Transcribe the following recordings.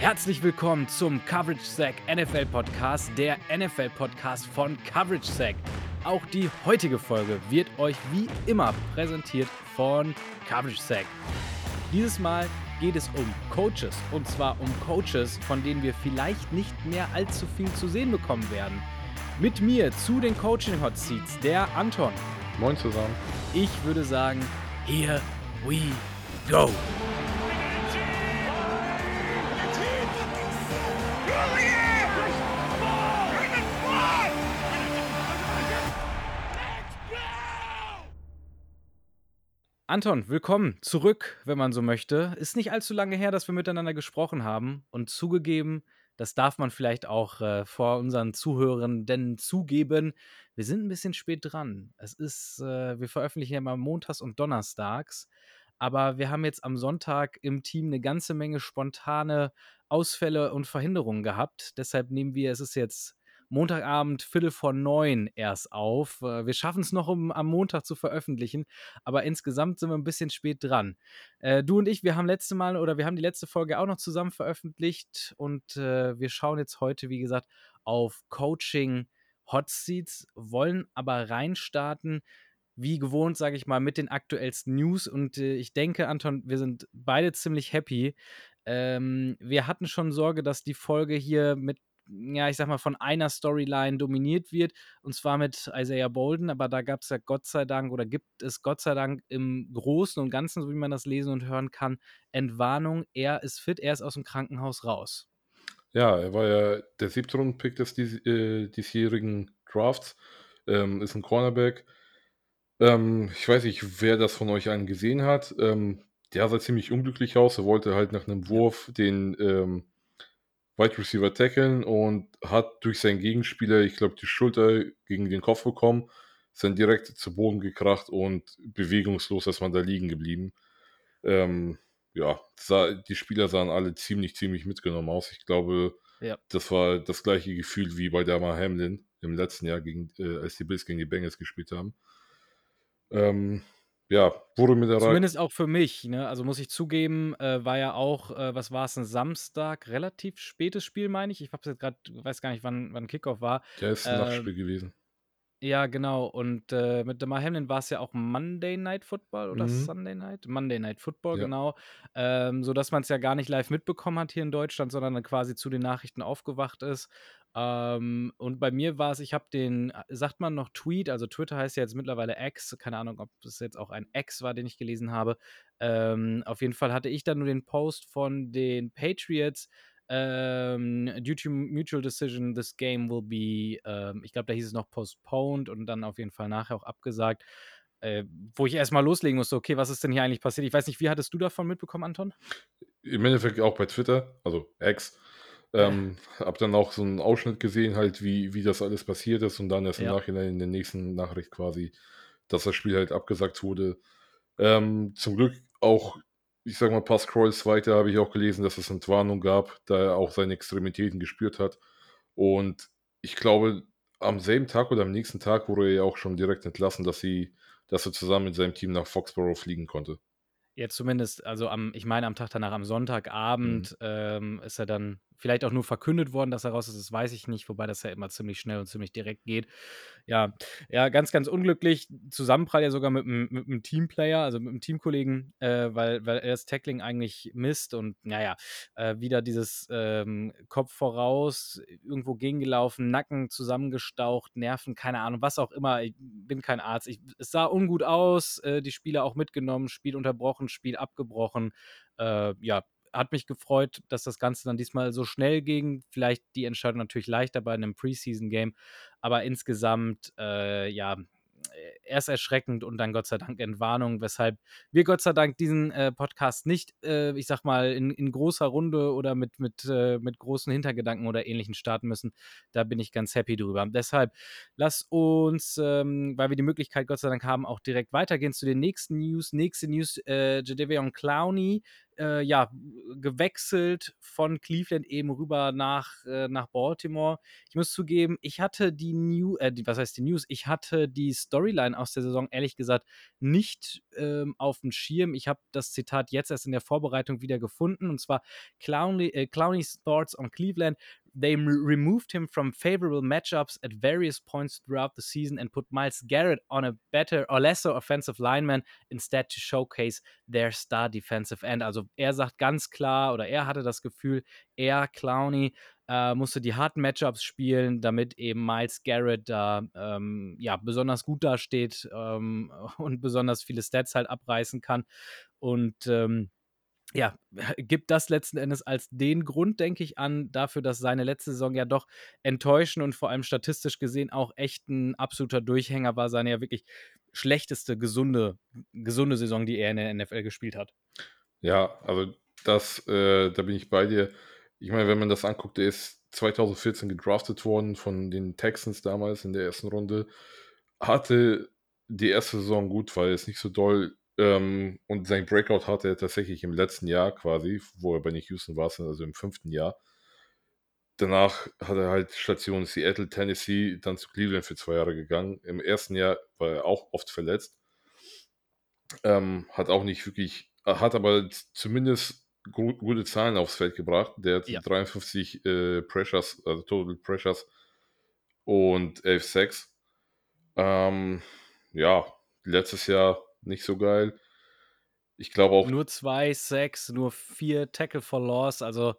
Herzlich willkommen zum Coverage Sack NFL Podcast, der NFL Podcast von Coverage Sack. Auch die heutige Folge wird euch wie immer präsentiert von Coverage Sack. Dieses Mal geht es um Coaches und zwar um Coaches, von denen wir vielleicht nicht mehr allzu viel zu sehen bekommen werden. Mit mir zu den Coaching Hot Seats der Anton. Moin zusammen. Ich würde sagen, here we go. Anton, willkommen zurück, wenn man so möchte. Ist nicht allzu lange her, dass wir miteinander gesprochen haben und zugegeben, das darf man vielleicht auch äh, vor unseren Zuhörenden zugeben. Wir sind ein bisschen spät dran. Es ist, äh, wir veröffentlichen ja immer montags und donnerstags, aber wir haben jetzt am Sonntag im Team eine ganze Menge spontane Ausfälle und Verhinderungen gehabt. Deshalb nehmen wir, es ist jetzt Montagabend Viertel vor neun erst auf. Äh, wir schaffen es noch, um am Montag zu veröffentlichen, aber insgesamt sind wir ein bisschen spät dran. Äh, du und ich, wir haben letzte Mal oder wir haben die letzte Folge auch noch zusammen veröffentlicht und äh, wir schauen jetzt heute, wie gesagt, auf Coaching Hot Seats, wollen aber reinstarten wie gewohnt, sage ich mal, mit den aktuellsten News. Und äh, ich denke, Anton, wir sind beide ziemlich happy. Ähm, wir hatten schon Sorge, dass die Folge hier mit ja, ich sag mal, von einer Storyline dominiert wird, und zwar mit Isaiah Bolden, aber da gab es ja Gott sei Dank oder gibt es Gott sei Dank im Großen und Ganzen, so wie man das lesen und hören kann, Entwarnung. Er ist fit, er ist aus dem Krankenhaus raus. Ja, er war ja der siebte Rundenpick des dies, äh, diesjährigen Drafts, ähm, ist ein Cornerback. Ähm, ich weiß nicht, wer das von euch einen gesehen hat. Ähm, der sah ziemlich unglücklich aus. Er wollte halt nach einem Wurf den ähm, Wide Receiver tackeln und hat durch seinen Gegenspieler, ich glaube, die Schulter gegen den Kopf bekommen, ist dann direkt zu Boden gekracht und bewegungslos ist man da liegen geblieben. Ähm, ja, sah, die Spieler sahen alle ziemlich, ziemlich mitgenommen aus. Ich glaube, ja. das war das gleiche Gefühl wie bei Damar Hamlin im letzten Jahr, gegen, äh, als die Bills gegen die Bengals gespielt haben. Ähm, ja, wurde mir da Zumindest auch für mich, ne? Also muss ich zugeben, äh, war ja auch, äh, was war es, ein Samstag, relativ spätes Spiel, meine ich. Ich habe jetzt gerade, weiß gar nicht, wann, wann Kickoff war. Ja, ist ein ähm, Nachtspiel gewesen. Ja, genau. Und äh, mit Damar Hamlin war es ja auch Monday Night Football oder mhm. Sunday Night? Monday Night Football, ja. genau. Ähm, sodass man es ja gar nicht live mitbekommen hat hier in Deutschland, sondern dann quasi zu den Nachrichten aufgewacht ist. Ähm, und bei mir war es, ich habe den, äh, sagt man noch Tweet, also Twitter heißt ja jetzt mittlerweile X, keine Ahnung, ob es jetzt auch ein X war, den ich gelesen habe. Ähm, auf jeden Fall hatte ich dann nur den Post von den Patriots ähm, due to mutual decision, this game will be, ähm, ich glaube, da hieß es noch postponed und dann auf jeden Fall nachher auch abgesagt. Äh, wo ich erstmal loslegen musste, okay, was ist denn hier eigentlich passiert? Ich weiß nicht, wie hattest du davon mitbekommen, Anton? Im Endeffekt auch bei Twitter, also X. Ähm, ja. Hab dann auch so einen Ausschnitt gesehen, halt, wie, wie das alles passiert ist und dann erst im ja. Nachhinein in der nächsten Nachricht quasi, dass das Spiel halt abgesagt wurde. Ähm, zum Glück auch ich sag mal, ein paar Scrolls weiter habe ich auch gelesen, dass es Entwarnung gab, da er auch seine Extremitäten gespürt hat. Und ich glaube, am selben Tag oder am nächsten Tag wurde er ja auch schon direkt entlassen, dass, sie, dass er zusammen mit seinem Team nach Foxborough fliegen konnte. Jetzt zumindest, also am, ich meine, am Tag danach, am Sonntagabend, mhm. ähm, ist er dann vielleicht auch nur verkündet worden, dass er raus ist, das weiß ich nicht, wobei das ja immer ziemlich schnell und ziemlich direkt geht. Ja, ja, ganz, ganz unglücklich. Zusammenprall ja sogar mit, einem Teamplayer, also mit einem Teamkollegen, äh, weil, weil er das Tackling eigentlich misst und naja, äh, wieder dieses ähm, Kopf voraus, irgendwo gegengelaufen, Nacken zusammengestaucht, Nerven, keine Ahnung, was auch immer. Ich bin kein Arzt. Ich, es sah ungut aus, äh, die Spieler auch mitgenommen, Spiel unterbrochen, Spiel abgebrochen. Äh, ja, hat mich gefreut, dass das Ganze dann diesmal so schnell ging. Vielleicht die Entscheidung natürlich leichter bei einem Preseason-Game, aber insgesamt, äh, ja, äh, erst erschreckend und dann Gott sei Dank Entwarnung, weshalb wir Gott sei Dank diesen äh, Podcast nicht, äh, ich sag mal, in, in, großer Runde oder mit, mit, äh, mit großen Hintergedanken oder ähnlichen starten müssen. Da bin ich ganz happy drüber. Deshalb lass uns, ähm, weil wir die Möglichkeit Gott sei Dank haben, auch direkt weitergehen zu den nächsten News. Nächste News, äh, Jadeveon Clowney äh, ja, gewechselt von Cleveland eben rüber nach, äh, nach Baltimore. Ich muss zugeben, ich hatte die New äh, was heißt die News? Ich hatte die Storyline aus der Saison ehrlich gesagt nicht, ähm, aufm Schirm. Ich habe das Zitat jetzt erst in der Vorbereitung wieder gefunden und zwar Clowney äh, Clowney's thoughts on Cleveland. They removed him from favorable matchups at various points throughout the season and put Myles Garrett on a better or lesser offensive lineman instead to showcase their star defensive end. Also er sagt ganz klar oder er hatte das Gefühl, er, Clowney, äh, musste die harten Matchups spielen, damit eben Myles Garrett da ähm, ja, besonders gut dasteht ähm, und besonders viele Stats halt abreißen kann. Und ähm, ja, gibt das letzten Endes als den Grund, denke ich, an, dafür, dass seine letzte Saison ja doch enttäuschend und vor allem statistisch gesehen auch echt ein absoluter Durchhänger war, seine ja wirklich schlechteste gesunde, gesunde Saison, die er in der NFL gespielt hat. Ja, also das, äh, da bin ich bei dir. Ich meine, wenn man das anguckt, der ist 2014 gedraftet worden von den Texans damals in der ersten Runde. Hatte die erste Saison gut, war jetzt nicht so doll. Ähm, und sein Breakout hatte er tatsächlich im letzten Jahr quasi, wo er bei Nick Houston war, also im fünften Jahr. Danach hat er halt Station Seattle, Tennessee, dann zu Cleveland für zwei Jahre gegangen. Im ersten Jahr war er auch oft verletzt. Ähm, hat auch nicht wirklich, hat aber zumindest gut, gute Zahlen aufs Feld gebracht. Der hat Ja. 53 äh, Pressures, also Total Pressures und 11 Sacks. Ähm, ja, letztes Jahr nicht so geil. Ich glaube auch. Nur zwei Sacks, nur vier Tackle for Loss, also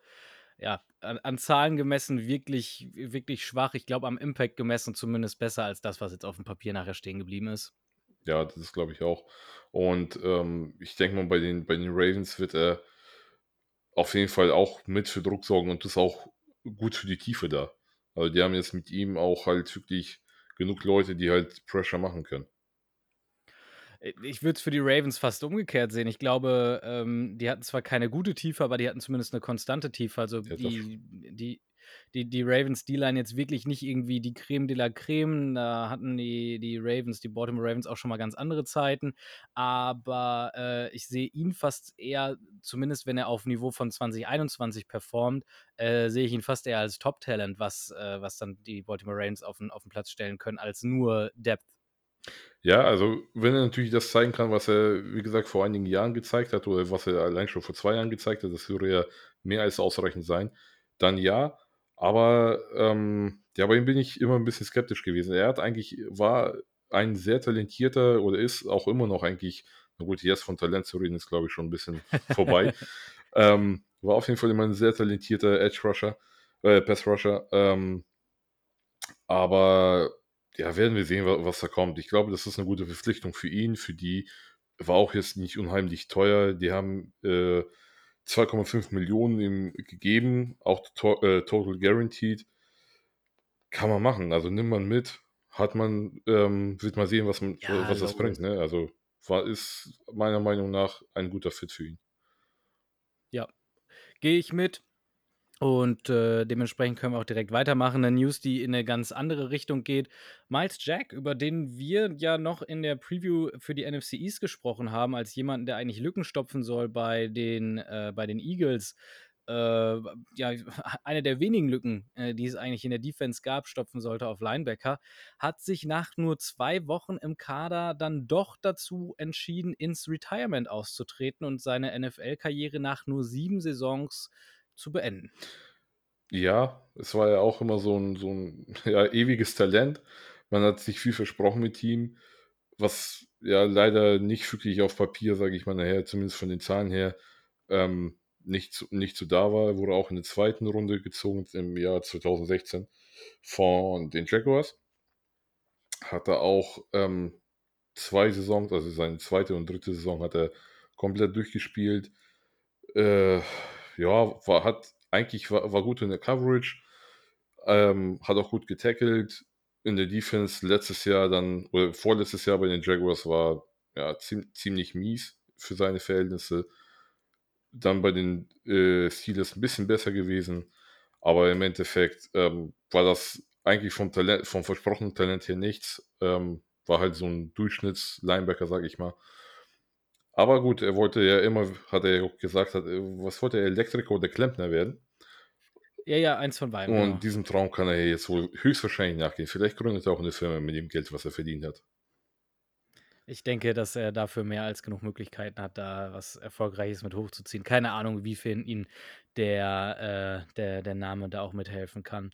ja, an, an Zahlen gemessen wirklich, wirklich schwach. Ich glaube, am Impact gemessen zumindest besser als das, was jetzt auf dem Papier nachher stehen geblieben ist. Ja, das ist, glaube ich, auch. Und ähm, ich denke mal, bei den, bei den Ravens wird er auf jeden Fall auch mit für Druck sorgen und das ist auch gut für die Tiefe da. Also die haben jetzt mit ihm auch halt wirklich genug Leute, die halt Pressure machen können. Äh, ich würde es für die Ravens fast umgekehrt sehen. Ich glaube, ähm, die hatten zwar keine gute Tiefe, aber die hatten zumindest eine konstante Tiefe. Also Ja, die, die, die, die Ravens D-Line jetzt wirklich nicht irgendwie die Creme de la Creme. Da hatten die, die Ravens, die Baltimore Ravens auch schon mal ganz andere Zeiten. Aber äh, ich sehe ihn fast eher, zumindest wenn er auf Niveau von 2021 performt, äh, sehe ich ihn fast eher als Top-Talent, was, äh, was dann die Baltimore Ravens auf den, auf den Platz stellen können, als nur Depth. Ja, also wenn er natürlich das zeigen kann, was er, wie gesagt, vor einigen Jahren gezeigt hat oder was er allein schon vor zwei Jahren gezeigt hat, das würde ja mehr als ausreichend sein, dann ja. Aber ähm, ja, bei ihm bin ich immer ein bisschen skeptisch gewesen. Er hat eigentlich, war ein sehr talentierter oder ist auch immer noch eigentlich, na gut, jetzt von Talent zu reden, ist glaube ich schon ein bisschen vorbei. ähm, war auf jeden Fall immer ein sehr talentierter Edge Rusher, äh, Pass Rusher. Ähm, aber ja, werden wir sehen, was da kommt. Ich glaube, das ist eine gute Verpflichtung für ihn, für die. War auch jetzt nicht unheimlich teuer. Die haben äh, 2,5 Millionen ihm gegeben, auch to äh, total guaranteed. Kann man machen. Also nimmt man mit, hat man, ähm, wird mal sehen, was, man, Ja, was das bringt. Ne? Also war, ist meiner Meinung nach ein guter Fit für ihn. Ja, gehe ich mit. Und äh, dementsprechend können wir auch direkt weitermachen. Eine News, die in eine ganz andere Richtung geht. Miles Jack, über den wir ja noch in der Preview für die NFC East gesprochen haben, als jemanden, der eigentlich Lücken stopfen soll bei den, äh, bei den Eagles. Äh, ja, eine der wenigen Lücken, äh, die es eigentlich in der Defense gab, stopfen sollte auf Linebacker, hat sich nach nur zwei Wochen im Kader dann doch dazu entschieden, ins Retirement auszutreten und seine NFL-Karriere nach nur sieben Saisons zu beenden. Ja, es war ja auch immer so ein, so ein ja, ewiges Talent. Man hat sich viel versprochen mit ihm, was ja leider nicht wirklich auf Papier, sage ich mal, nachher, zumindest von den Zahlen her, ähm, nicht, nicht so da war. Er wurde auch in der zweiten Runde gezogen im Jahr 2016 von den Jaguars. Hat er auch ähm, zwei Saisons, also seine zweite und dritte Saison hat er komplett durchgespielt. Äh, ja, war, hat eigentlich war, war gut in der Coverage, ähm, hat auch gut getackelt. In der Defense letztes Jahr dann, oder vorletztes Jahr bei den Jaguars war ja ziem, ziemlich mies für seine Verhältnisse. Dann bei den äh, Steelers ein bisschen besser gewesen. Aber im Endeffekt ähm, war das eigentlich vom Talent, vom versprochenen Talent her nichts. Ähm, war halt so ein Durchschnitts-Linebacker, sag ich mal. Aber gut, er wollte ja immer hat er ja auch gesagt hat, äh, was wollte er, Elektriker oder Klempner werden? Ja, ja, eins von beiden, genau. Und diesem Traum kann er jetzt wohl höchstwahrscheinlich nachgehen. Vielleicht gründet er auch 'ne Firma mit dem Geld, was er verdient hat. Ich denke, dass er dafür mehr als genug Möglichkeiten hat, da was Erfolgreiches mit hochzuziehen. Keine Ahnung, wiefern ihn der äh, der der Name da auch mithelfen kann.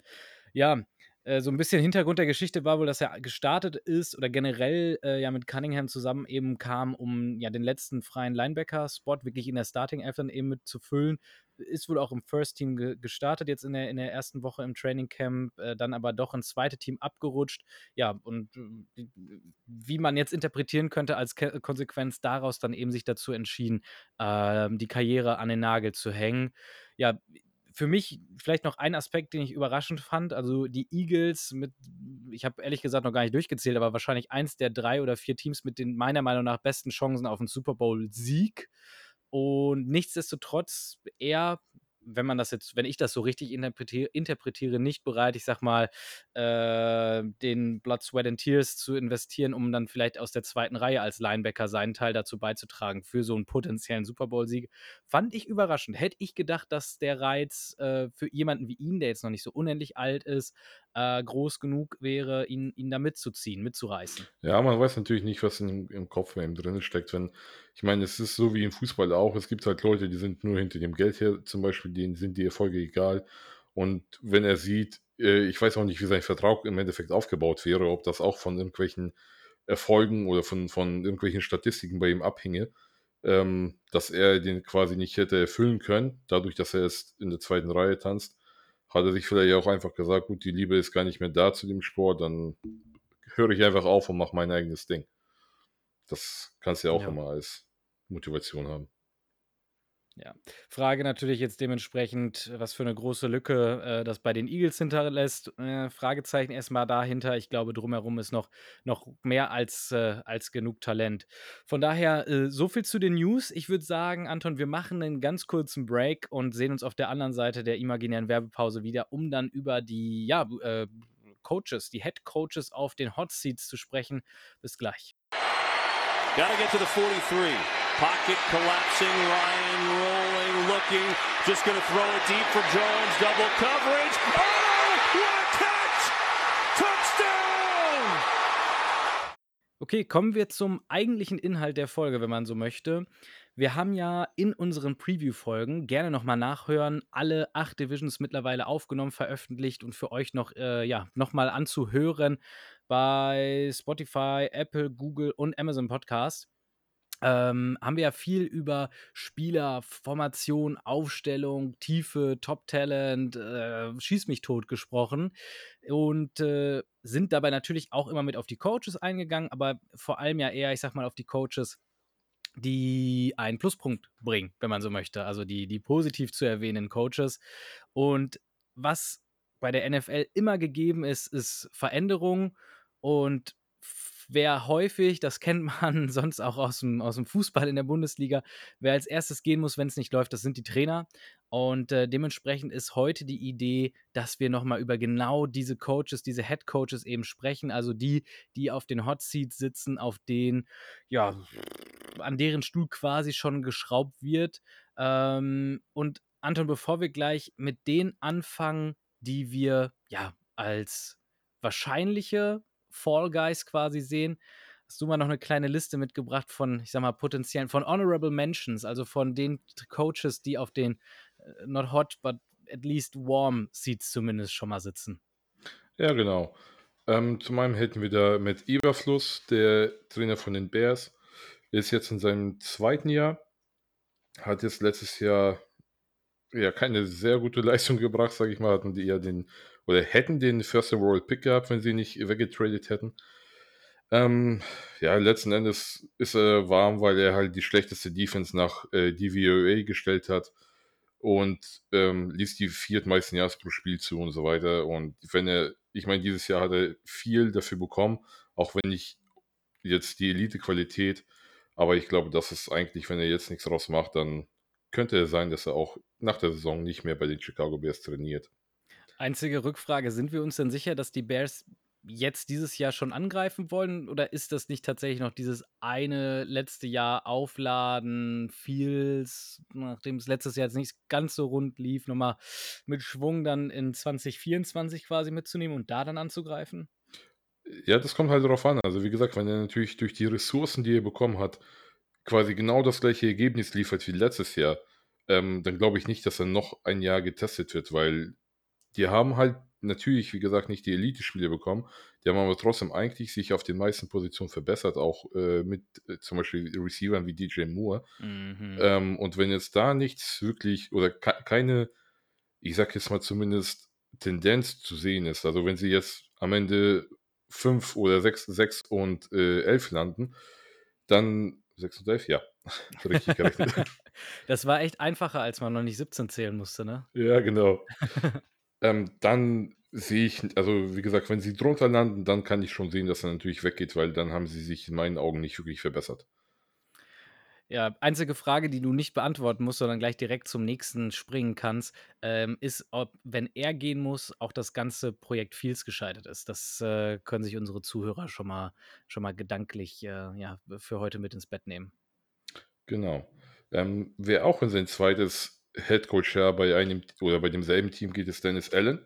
Ja, äh, so 'n bisschen Hintergrund der Geschichte war wohl, dass er gestartet ist oder generell, äh, ja mit Cunningham zusammen eben kam, um, ja, den letzten freien Linebacker-Spot wirklich in der Starting-Elf dann eben mit zu füllen. Ist wohl auch im First Team ge gestartet jetzt in der in der 1. Woche im Training Camp, äh, dann aber doch ins 2. Team abgerutscht. Ja, und w wie man jetzt interpretieren könnte als Ke Konsequenz daraus dann eben sich dazu entschieden, ähm, die Karriere an den Nagel zu hängen. Ja, für mich vielleicht noch ein Aspekt, den ich überraschend fand. Also, die Eagles mit ich habe ehrlich gesagt noch gar nicht durchgezählt, aber wahrscheinlich eins der 3 oder 4 Teams mit den meiner Meinung nach besten Chancen auf 'n Super-Bowl-Sieg. Und nichtsdestotrotz er, wenn man das jetzt wenn ich das so richtig interpretier interpretiere, nicht bereit, ich sage mal, äh, den Blood, Sweat and Tears zu investieren, um dann vielleicht aus der 2. Reihe als Linebacker seinen Teil dazu beizutragen für so 'n potenziellen Super-Bowl-Sieg. Fand ich überraschend. Hätte ich gedacht, dass der Reiz, äh, für jemanden wie ihn, der jetzt noch nicht so unendlich alt ist, äh, groß genug wäre, ihn ihn da mitzuziehen, mitzureißen. Ja, man weiß natürlich nicht, was in im Kopf bei ihm drinnen steckt, wenn ich meine, es ist so wie im Fußball auch. Es gibt halt Leute, die sind nur hinter dem Geld her zum Beispiel, denen sind die Erfolge egal. Und wenn er sieht äh, ich weiß auch nicht, wie sein Vertrag im Endeffekt aufgebaut wäre, ob das auch von irgendwelchen Erfolgen oder von von irgendwelchen Statistiken bei ihm abhinge, ähm, dass er den quasi nicht hätte erfüllen können, dadurch, dass er jetzt in der 2. Reihe tanzt, hat er sich vielleicht auch einfach gesagt: „Gut, die Liebe ist gar nicht mehr da zu dem Sport, dann höre ich einfach auf und mache mein eigenes Ding.“ Das kannst du ja auch Ja. immer als Motivation haben. Ja. Frage natürlich jetzt dementsprechend, was für 'ne große Lücke, äh, das bei den Eagles hinterlässt. Äh, Fragezeichen erst mal dahinter. Ich glaube, drumherum ist noch noch mehr als äh, als genug Talent. Von daher, äh, so viel zu den News. Ich würde sagen, Anton, wir machen 'nen ganz kurzen Break und sehen uns auf der anderen Seite der imaginären Werbepause wieder, um dann über die, ja, äh, Coaches, die Head Coaches auf den Hot Seats zu sprechen. Bis gleich. Gotta get to the 43. Pocket collapsing, Ryan rolling, looking, just gonna throw it deep for Jones, double coverage. Oh, what a catch! Touchdown! Okay, kommen wir zum eigentlichen Inhalt der Folge, wenn man so möchte. Wir haben ja in unseren Preview-Folgen gerne noch mal nachhören, alle 8 Divisions mittlerweile aufgenommen, veröffentlicht und für euch noch, äh, ja, noch mal anzuhören bei Spotify, Apple, Google und Amazon Podcast. Ähm, haben wir ja viel über Spieler, Formation, Aufstellung, Tiefe, Top Talent, äh, schieß mich tot gesprochen und, äh, sind dabei natürlich auch immer mit auf die Coaches eingegangen, aber vor allem ja eher, ich sage mal, auf die Coaches, die einen Pluspunkt bringen, wenn man so möchte, also die die positiv zu erwähnenden Coaches. Und was bei der NFL immer gegeben ist, ist Veränderung und wer häufig, das kennt man sonst auch aus'm aus'm Fußball in der Bundesliga, wer als 1. gehen muss, wenn's nicht läuft, das sind die Trainer. Und, äh, dementsprechend ist heute die Idee, dass wir noch mal über genau diese Coaches, diese Head Coaches eben sprechen, also die, die auf den Hot Seats sitzen, auf denen ja, an deren Stuhl quasi schon geschraubt wird. Ähm, und Anton, bevor wir gleich mit denen anfangen, die wir, ja, als wahrscheinliche Fall Guys quasi sehen, hast du mal noch 'ne kleine Liste mitgebracht von, ich sage mal, potenziellen von Honorable Mentions, also von den Coaches, die auf den, äh, not hot, but at least warm Seats zumindest schon mal sitzen. Ja, genau. Ähm, zum einen hätten wir da Matt Eberflus, der Trainer von den Bears, ist jetzt in seinem 2. Jahr, hat jetzt letztes Jahr, ja, keine sehr gute Leistung gebracht, sage ich mal, hatten die eher den oder hätten den First Overall Pick gehabt, wenn sie nicht weggetradet hätten. Ähm, ja, letzten Endes ist er warm, weil er halt die schlechteste Defense nach, äh, DVOA gestellt hat und, ähm, ließ die viertmeisten Yards pro Spiel zu und so weiter. Und wenn er ich meine, dieses Jahr hat er viel dafür bekommen, auch wenn nicht jetzt die Elitequalität, aber ich glaube, das ist eigentlich wenn er jetzt nix draus macht, dann könnte es sein, dass er auch nach der Saison nicht mehr bei den Chicago Bears trainiert. Einzige Rückfrage, sind wir uns denn sicher, dass die Bears jetzt dieses Jahr schon angreifen wollen? Oder ist das nicht tatsächlich noch dieses eine letzte Jahr Aufladen, Feels, nachdem es letztes Jahr jetzt nicht ganz so rund lief, nochmal mit Schwung dann in 2024 quasi mitzunehmen und da dann anzugreifen? Ja, das kommt halt darauf an. Also, wie gesagt, wenn er natürlich durch die Ressourcen, die er bekommen hat, quasi genau das gleiche Ergebnis liefert wie letztes Jahr, ähm, dann glaube ich nicht, dass er noch ein Jahr getestet wird, weil die haben halt natürlich, wie gesagt, nicht die Elite-Spiele bekommen. Die haben aber trotzdem eigentlich sich auf den meisten Positionen verbessert, auch äh, mit äh, zum Beispiel Receivern wie DJ Moore. Mhm. Ähm, und wenn jetzt da nichts wirklich oder ke keine, ich sag jetzt mal zumindest Tendenz zu sehen ist, also wenn sie jetzt am Ende 5 oder 6, 6 und äh, 11 landen, dann 6 und 11, ja, richtig gerechnet. Das war echt einfacher, als man noch nicht 17 zählen musste, ne? Ja, genau. Ähm, dann sehe ich also, wie gesagt, wenn sie drunter landen, dann kann ich schon sehen, dass er natürlich weggeht, weil dann haben sie sich in meinen Augen nicht wirklich verbessert. Ja, einzige Frage, die du nicht beantworten musst, sondern gleich direkt zum nächsten springen kannst, ähm, ist, ob, wenn er gehen muss, auch das ganze Projekt Fields gescheitert ist. Das äh, können sich unsere Zuhörer schon mal, schon mal gedanklich äh, ja, für heute mit ins Bett nehmen. Genau. Ähm, wer auch in sein zweites Headcoach-Jahr bei einem oder bei demselben Team geht, ist Dennis Allen.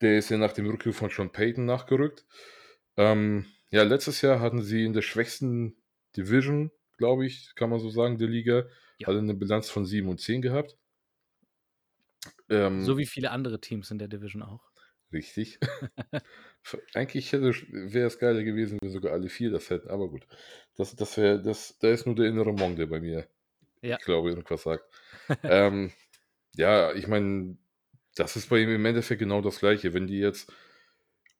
Der ist ja nach dem Rückruf von Sean Payton nachgerückt. Ähm, ja, letztes Jahr hatten sie in der schwächsten Division, glaube ich, kann man so sagen, der Liga, Ja. alle eine Bilanz von 7 und 10 gehabt. So Ähm, wie viele andere Teams in der Division auch. richtig. Eigentlich wäre es geiler gewesen, wenn sogar alle vier das hätten, aber gut. Das, das wäre, das, da ist nur der innere Monk, der bei mir, Ja. ich glaube, irgendwas sagt. Ähm, ja, ich meine, das ist bei ihm im Endeffekt genau das Gleiche. Wenn die jetzt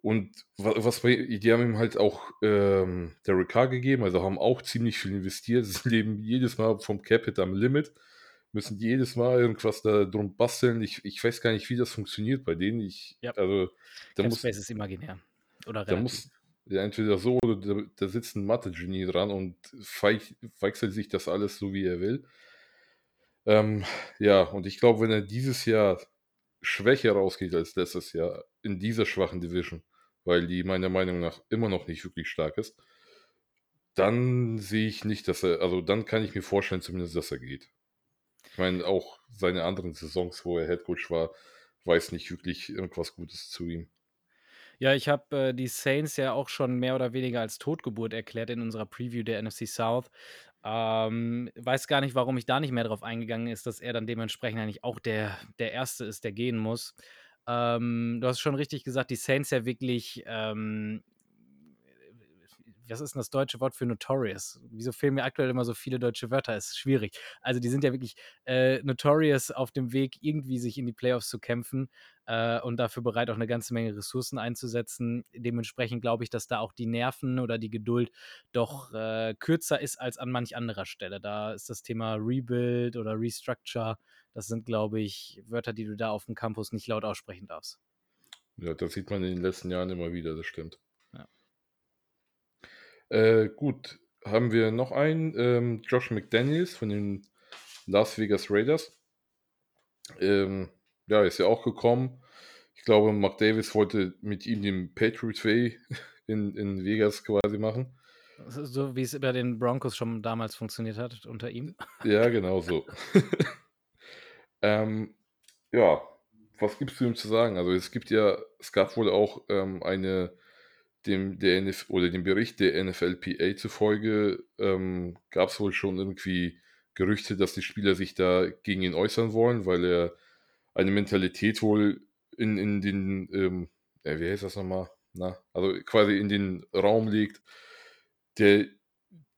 und wa- was bei, die haben ihm halt auch ähm, Derek Carr gegeben, also haben auch ziemlich viel investiert. Sie leben jedes Mal vom Capit am Limit, müssen jedes Mal irgendwas da drum basteln. Ich, ich weiß gar nicht, wie das funktioniert bei denen. Ich, Ja. also, da Cap muss, Space ist imaginär. Oder da relativ. muss ja, entweder so oder da, da sitzt ein Mathe-Genie dran und feich, wechselt sich das alles so, wie er will. Ähm, ja, und ich glaube, wenn er dieses Jahr schwächer rausgeht als letztes Jahr in dieser schwachen Division, weil die meiner Meinung nach immer noch nicht wirklich stark ist, dann sehe ich nicht, dass er, also dann kann ich mir vorstellen zumindest, dass er geht. Ich meine, auch seine anderen Saisons, wo er Headcoach war, weiß nicht wirklich irgendwas Gutes zu ihm. Ja, ich habe äh, die Saints ja auch schon mehr oder weniger als Totgeburt erklärt in unserer Preview der NFC South. Ähm, weiß gar nicht, warum ich da nicht mehr drauf eingegangen ist, dass er dann dementsprechend eigentlich auch der, der Erste ist, der gehen muss. Ähm, du hast schon richtig gesagt, die Saints ja wirklich, ähm, was ist denn das deutsche Wort für notorious? Wieso fehlen mir aktuell immer so viele deutsche Wörter? Es ist schwierig. Also die sind ja wirklich äh, notorious auf dem Weg, irgendwie sich in die Playoffs zu kämpfen äh, und dafür bereit, auch eine ganze Menge Ressourcen einzusetzen. Dementsprechend glaube ich, dass da auch die Nerven oder die Geduld doch äh, kürzer ist als an manch anderer Stelle. Da ist das Thema Rebuild oder Restructure, das sind, glaube ich, Wörter, die du da auf dem Campus nicht laut aussprechen darfst. Ja, das sieht man in den letzten Jahren immer wieder, das stimmt. Ja. Äh, gut, haben wir noch einen, ähm, Josh McDaniels von den Las Vegas Raiders. Ähm, ja, ist ja auch gekommen. Ich glaube, Mark Davis wollte mit ihm den Patriot Way in, in Vegas quasi machen. So- wie es bei den Broncos schon damals funktioniert hat unter ihm. Ja, genau so. ähm, ja, was gibt's zu ihm zu sagen? Also es gibt ja, es gab wohl auch ähm, eine, dem, der NF oder dem Bericht der NFLPA zufolge, ähm, gab es wohl schon irgendwie Gerüchte, dass die Spieler sich da gegen ihn äußern wollen, weil er eine Mentalität wohl in, in den, ähm, ja, wie heißt das nochmal? Na, also quasi in den Raum legt, der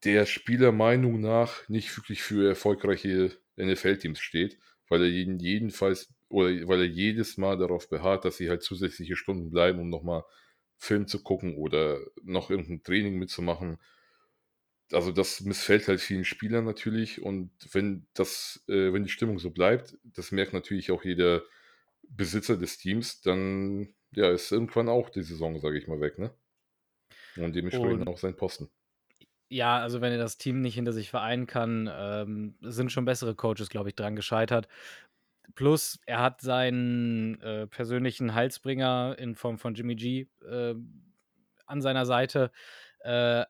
der Spieler Meinung nach nicht wirklich für erfolgreiche NFL-Teams steht, weil er jeden, jedenfalls oder weil er jedes Mal darauf beharrt, dass sie halt zusätzliche Stunden bleiben, um nochmal Film zu gucken oder noch irgendein Training mitzumachen. Also das missfällt halt vielen Spielern natürlich und wenn das, äh, wenn die Stimmung so bleibt, das merkt natürlich auch jeder Besitzer des Teams, dann ja, ist irgendwann auch die Saison, sage ich mal, weg, ne? Und dementsprechend Und auch sein Posten. ja, also wenn er das Team nicht hinter sich vereinen kann, ähm, sind schon bessere Coaches, glaube ich, dran gescheitert. Plus, er hat seinen äh, persönlichen Heilsbringer in Form von Jimmy G äh, an seiner Seite. Äh,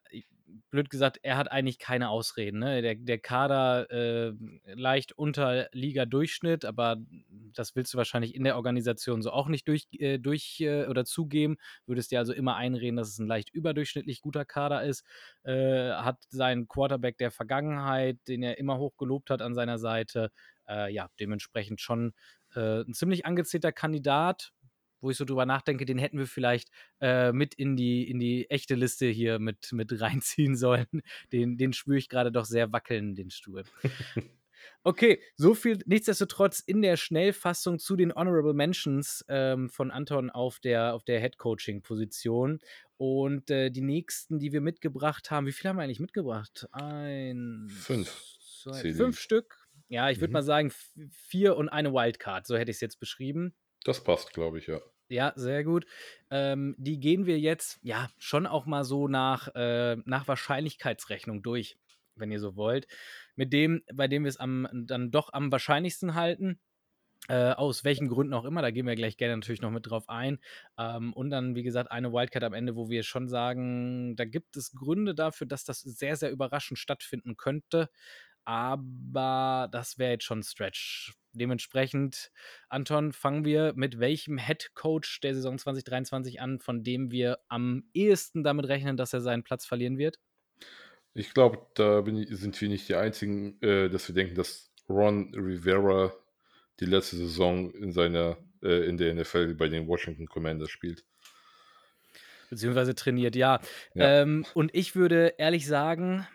blöd gesagt, er hat eigentlich keine Ausreden. Ne? Der, der Kader äh, leicht unter Liga-Durchschnitt, aber das willst du wahrscheinlich in der Organisation so auch nicht durch, äh, durch äh, oder zugeben. Würdest dir also immer einreden, dass es ein leicht überdurchschnittlich guter Kader ist. Äh, hat seinen Quarterback der Vergangenheit, den er immer hoch gelobt hat, an seiner Seite. Äh, ja, dementsprechend schon äh, ein ziemlich angezählter Kandidat wo ich so drüber nachdenke, den hätten wir vielleicht äh, mit in die, in die echte Liste hier mit, mit reinziehen sollen. Den, den spüre ich gerade doch sehr wackeln, den Stuhl. Okay, so viel nichtsdestotrotz in der Schnellfassung zu den Honorable Mentions ähm, von Anton auf der, auf der Head Coaching Position. Und äh, die nächsten, die wir mitgebracht haben, wie viele haben wir eigentlich mitgebracht? Ein, fünf. Zwei, fünf Stück. Ja, ich würde mhm. mal sagen vier und eine Wildcard. So hätte ich es jetzt beschrieben. Das passt, glaube ich, ja. Ja, sehr gut. Ähm, die gehen wir jetzt ja schon auch mal so nach, äh, nach Wahrscheinlichkeitsrechnung durch, wenn ihr so wollt. Mit dem, bei dem wir es dann doch am wahrscheinlichsten halten. Äh, aus welchen Gründen auch immer, da gehen wir gleich gerne natürlich noch mit drauf ein. Ähm, und dann, wie gesagt, eine Wildcard am Ende, wo wir schon sagen, da gibt es Gründe dafür, dass das sehr, sehr überraschend stattfinden könnte. Aber das wäre jetzt schon Stretch. Dementsprechend, Anton, fangen wir mit welchem Head Coach der Saison 2023 an, von dem wir am ehesten damit rechnen, dass er seinen Platz verlieren wird? Ich glaube, da ich, sind wir nicht die Einzigen, äh, dass wir denken, dass Ron Rivera die letzte Saison in seiner äh, in der NFL bei den Washington Commanders spielt. Beziehungsweise trainiert, ja. ja. Ähm, und ich würde ehrlich sagen,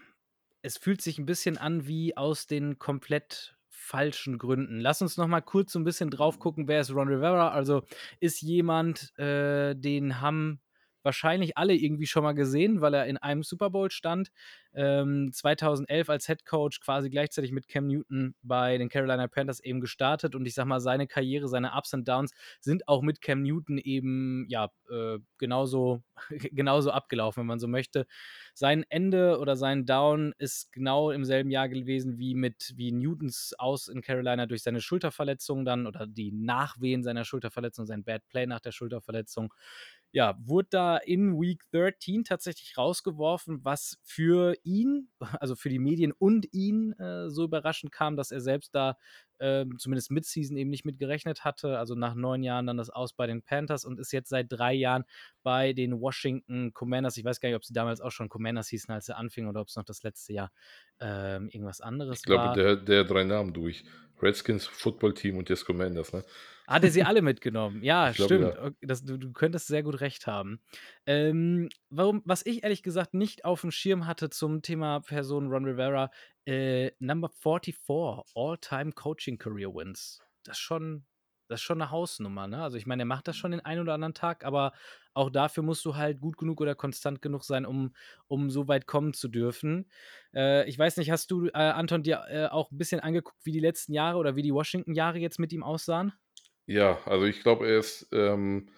es fühlt sich ein bisschen an wie aus den komplett falschen Gründen. Lass uns noch mal kurz so ein bisschen drauf gucken, wer ist Ron Rivera? Also ist jemand, äh, den haben wahrscheinlich alle irgendwie schon mal gesehen, weil er in einem Super Bowl stand. Ähm, 2011 als Head Coach quasi gleichzeitig mit Cam Newton bei den Carolina Panthers eben gestartet und ich sag mal, seine Karriere, seine Ups und Downs sind auch mit Cam Newton eben ja äh, genauso, genauso abgelaufen, wenn man so möchte. Sein Ende oder sein Down ist genau im selben Jahr gewesen wie mit wie Newtons aus in Carolina durch seine Schulterverletzung dann oder die Nachwehen seiner Schulterverletzung, sein Bad Play nach der Schulterverletzung ja, wurde da in Week 13 tatsächlich rausgeworfen, was für ihn, also für die Medien und ihn äh, so überraschend kam, dass er selbst da äh, zumindest Midseason eben nicht mit gerechnet hatte. Also nach neun Jahren dann das Aus bei den Panthers und ist jetzt seit drei Jahren bei den Washington Commanders. Ich weiß gar nicht, ob sie damals auch schon Commanders hießen, als sie anfingen oder ob es noch das letzte Jahr äh, irgendwas anderes ich war. Ich glaube, der, der drei Namen durch. Redskins Football Team und jetzt Commanders, ne? Hat er sie alle mitgenommen? Ja, glaub, stimmt. Ja. Das, du, du, könntest sehr gut recht haben. Ähm, warum, was ich ehrlich gesagt nicht auf dem Schirm hatte zum Thema Person Ron Rivera, äh, Number 44, All-Time Coaching Career Wins. Das ist schon das ist schon eine Hausnummer, ne? Also ich meine, er macht das schon den einen oder anderen Tag, aber auch dafür musst du halt gut genug oder konstant genug sein, um, um so weit kommen zu dürfen. Äh, ich weiß nicht, hast du, äh, Anton, dir äh, auch ein bisschen angeguckt, wie die letzten Jahre oder wie die Washington-Jahre jetzt mit ihm aussahen? Ja, also ich glaube, er ist ähm,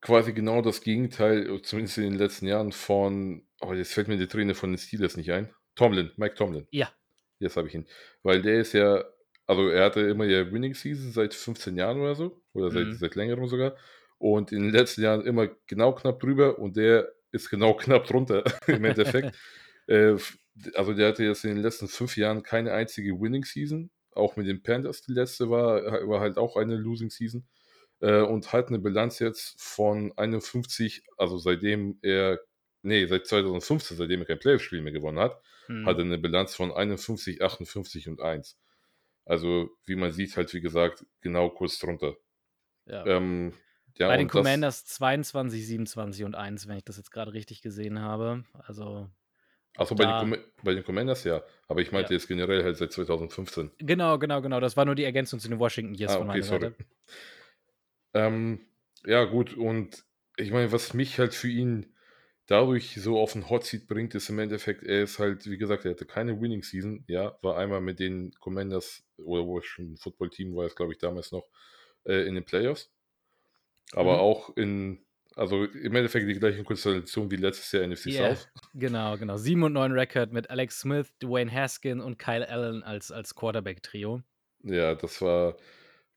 quasi genau das Gegenteil, zumindest in den letzten Jahren von, oh, jetzt fällt mir der Trainer von den Steelers nicht ein. Tomlin, Mike Tomlin. Ja. Jetzt habe ich ihn. Weil der ist ja also er hatte immer ja Winning Season seit 15 Jahren oder so, oder seit, mhm. seit längerem sogar. Und in den letzten Jahren immer genau knapp drüber und der ist genau knapp drunter im Endeffekt. äh, also der hatte jetzt in den letzten fünf Jahren keine einzige Winning Season. Auch mit den Panthers, die letzte war, war halt auch eine Losing Season. Äh, und hat eine Bilanz jetzt von 51, also seitdem er, nee, seit 2015, seitdem er kein Playoff-Spiel mehr gewonnen hat, mhm. hat er eine Bilanz von 51, 58 und 1. Also, wie man sieht, halt wie gesagt, genau kurz drunter. Ja. Ähm, ja, Bei den Commanders das, 22, 27 und 1, wenn ich das jetzt gerade richtig gesehen habe. Also. Achso, bei, den bei den Commanders ja. Aber ich meinte ja. jetzt generell halt seit 2015. Genau, genau, genau. Das war nur die Ergänzung zu den Washington Years ah, von meiner sorry. Ähm, ja, gut. Und ich meine, was mich halt für ihn dadurch so auf den Hot Seat bringt, ist im Endeffekt, er ist halt, wie gesagt, er hatte keine Winning Season, ja, war einmal mit den Commanders oder wo schon Football Team war es, glaube ich, damals noch äh, in den Playoffs. Aber mhm. auch in, also im Endeffekt die gleiche Konstellation wie letztes Jahr NFC yeah, South. Genau, genau. 7 und 9 Record mit Alex Smith, Dwayne Haskin und Kyle Allen als, als Quarterback-Trio. Ja, das war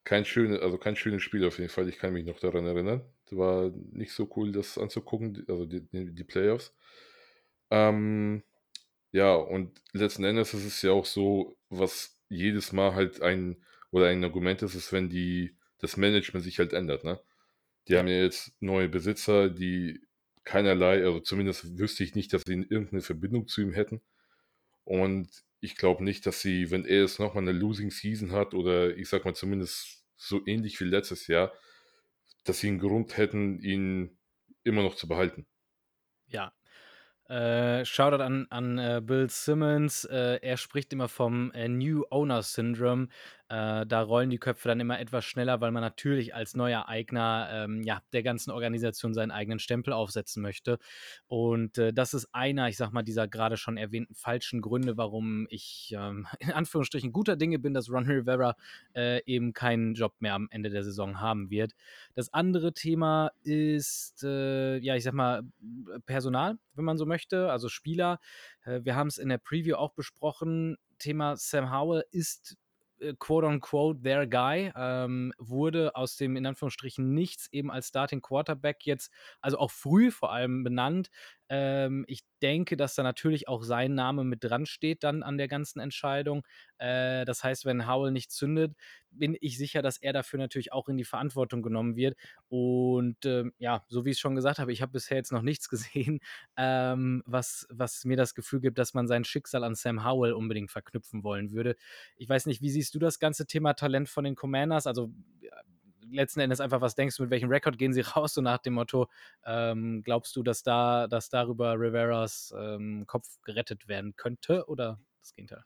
kein schöne also, kein schönes Spiel auf jeden Fall. Ich kann mich noch daran erinnern. Das war nicht so cool, das anzugucken, also, die die die Playoffs. Ähm, ja, und letzten Endes ist es ja auch so, was jedes Mal halt ein oder ein Argument ist, ist, wenn die das Management sich halt ändert, ne? Die haben ja jetzt neue Besitzer, die keinerlei also, zumindest wüsste ich nicht, dass sie irgend 'ne Verbindung zu ihm hätten. Und ich glaube nicht, dass sie, wenn er jetzt noch mal 'ne Losing Season hat oder ich sage mal zumindest so ähnlich wie letztes Jahr, dass sie 'n Grund hätten, ihn immer noch zu behalten. Ja. Äh, Shoutout an an, äh, Bill Simmons. Äh, er spricht immer vom, äh, New Owner Syndrome. Äh, da rollen die Köpfe dann immer etwas schneller, weil man natürlich als neuer Eigner, ähm, ja, der ganzen Organisation seinen eigenen Stempel aufsetzen möchte. Und, äh, das ist einer, ich sage mal, dieser grade schon erwähnten falschen Gründe, warum ich, ähm, in Anführungsstrichen guter Dinge bin, dass Ron Rivera, äh, eben keinen Job mehr am Ende der Saison haben wird. Das andere Thema ist, äh, ja, ich sage mal, Personal, wenn man so möchte, also Spieler. Äh, wir haben's in der Preview auch besprochen. Thema Sam Howell ist, äh, quote unquote their guy, ähm, wurde aus dem in Anführungsstrichen Nichts eben als Starting Quarterback jetzt also, auch früh vor allem benannt. Ähm, ich denke, dass da natürlich auch sein Name mit dran steht dann an der ganzen Entscheidung. Äh, das heißt, wenn Howell nicht zündet, bin ich sicher, dass er dafür natürlich auch in die Verantwortung genommen wird. Und, ähm, ja, so wie ich's schon gesagt habe, ich habe bisher jetzt noch nichts gesehen, ähm, was was mir das Gefühl gibt, dass man sein Schicksal an Sam Howell unbedingt verknüpfen wollen würde. Ich weiß nicht, wie siehst du das ganze Thema Talent von den Commanders? Also, letzten Endes einfach, was denkst du, mit welchem Rekord gehen sie raus, so nach dem Motto, ähm, glaubst du, dass da dass darüber Riveras, ähm, Kopf gerettet werden könnte oder das Gegenteil?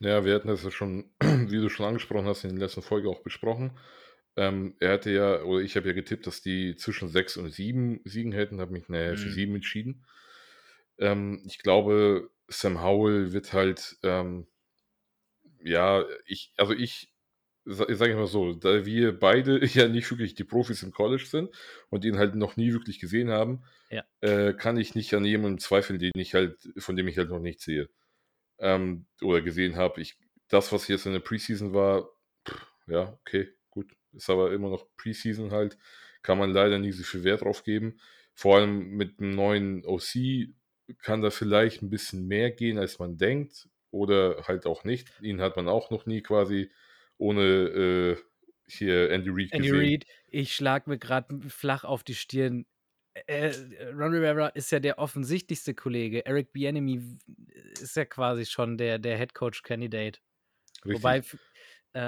Ja, wir hatten das ja schon, wie du schon angesprochen hast, in der letzten Folge auch besprochen. Ähm, er hatte ja oder ich habe ja getippt, dass die zwischen 6 und 7 Siegen hätten, habe mich für Mhm. 7 entschieden. Ähm, ich glaube, Sam Howell wird halt, ähm ja, ich also, ich sage ich mal so, da wir beide ja nicht wirklich die Profis im College sind und ihn halt noch nie wirklich gesehen haben, Ja. äh, kann ich nicht an jemandem zweifeln, den ich halt von dem ich halt noch nichts sehe, ähm, oder gesehen habe. Ich das, was jetzt in der Preseason war, ja, okay, gut. Ist aber immer noch Preseason halt. Kann man leider nicht so viel Wert drauf geben. Vor allem mit 'nem neuen OC kann da vielleicht 'n bisschen mehr gehen, als man denkt oder halt auch nicht. Ihn hat man auch noch nie quasi ohne, äh, hier Andy Reid Andy. Reid, ich schlage mir grad m flach auf die Stirn. Äh, Ron Rivera ist ja der offensichtlichste Kollege. Eric Bieniemy w ist ja quasi schon der der Head Coach Candidate. Wobei Richtig. f äh,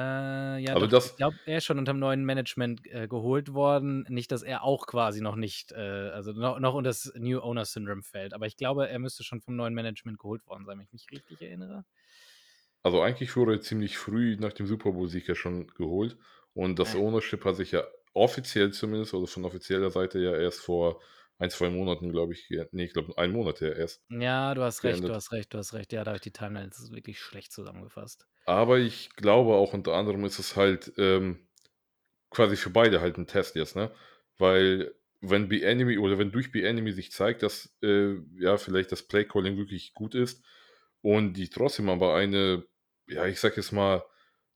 ja Also, doch, ich das glaube, er ist schon unterm neuen Management, äh, geholt worden. Nicht, dass er auch quasi noch nicht, äh also, no noch unter das New Owner Syndrome fällt. Aber ich glaube, er müsste schon vom neuen Management geholt worden sein, wenn ich mich richtig erinnere. Also, eigentlich wurde er ziemlich früh nach dem Super Bowl-Sieg ja schon geholt und das Äh. Ownership hat sich ja offiziell zumindest also, von offizieller Seite ja erst vor 1, 2 Monaten, glaube ich, ge ne, ich glaube 1 Monat her erst Ja, du hast recht, du hast recht, du hast recht. Ja, da habe ich die Timeline jetzt wirklich schlecht zusammengefasst. Aber ich glaube auch unter anderem ist es halt, ähm, quasi für beide halt 'n Test jetzt, ne? Weil wenn Bieniemy oder wenn durch Bieniemy sich zeigt, dass, äh, ja, vielleicht das Play Calling wirklich gut ist und die trotzdem aber eine, ja, ich sage jetzt mal,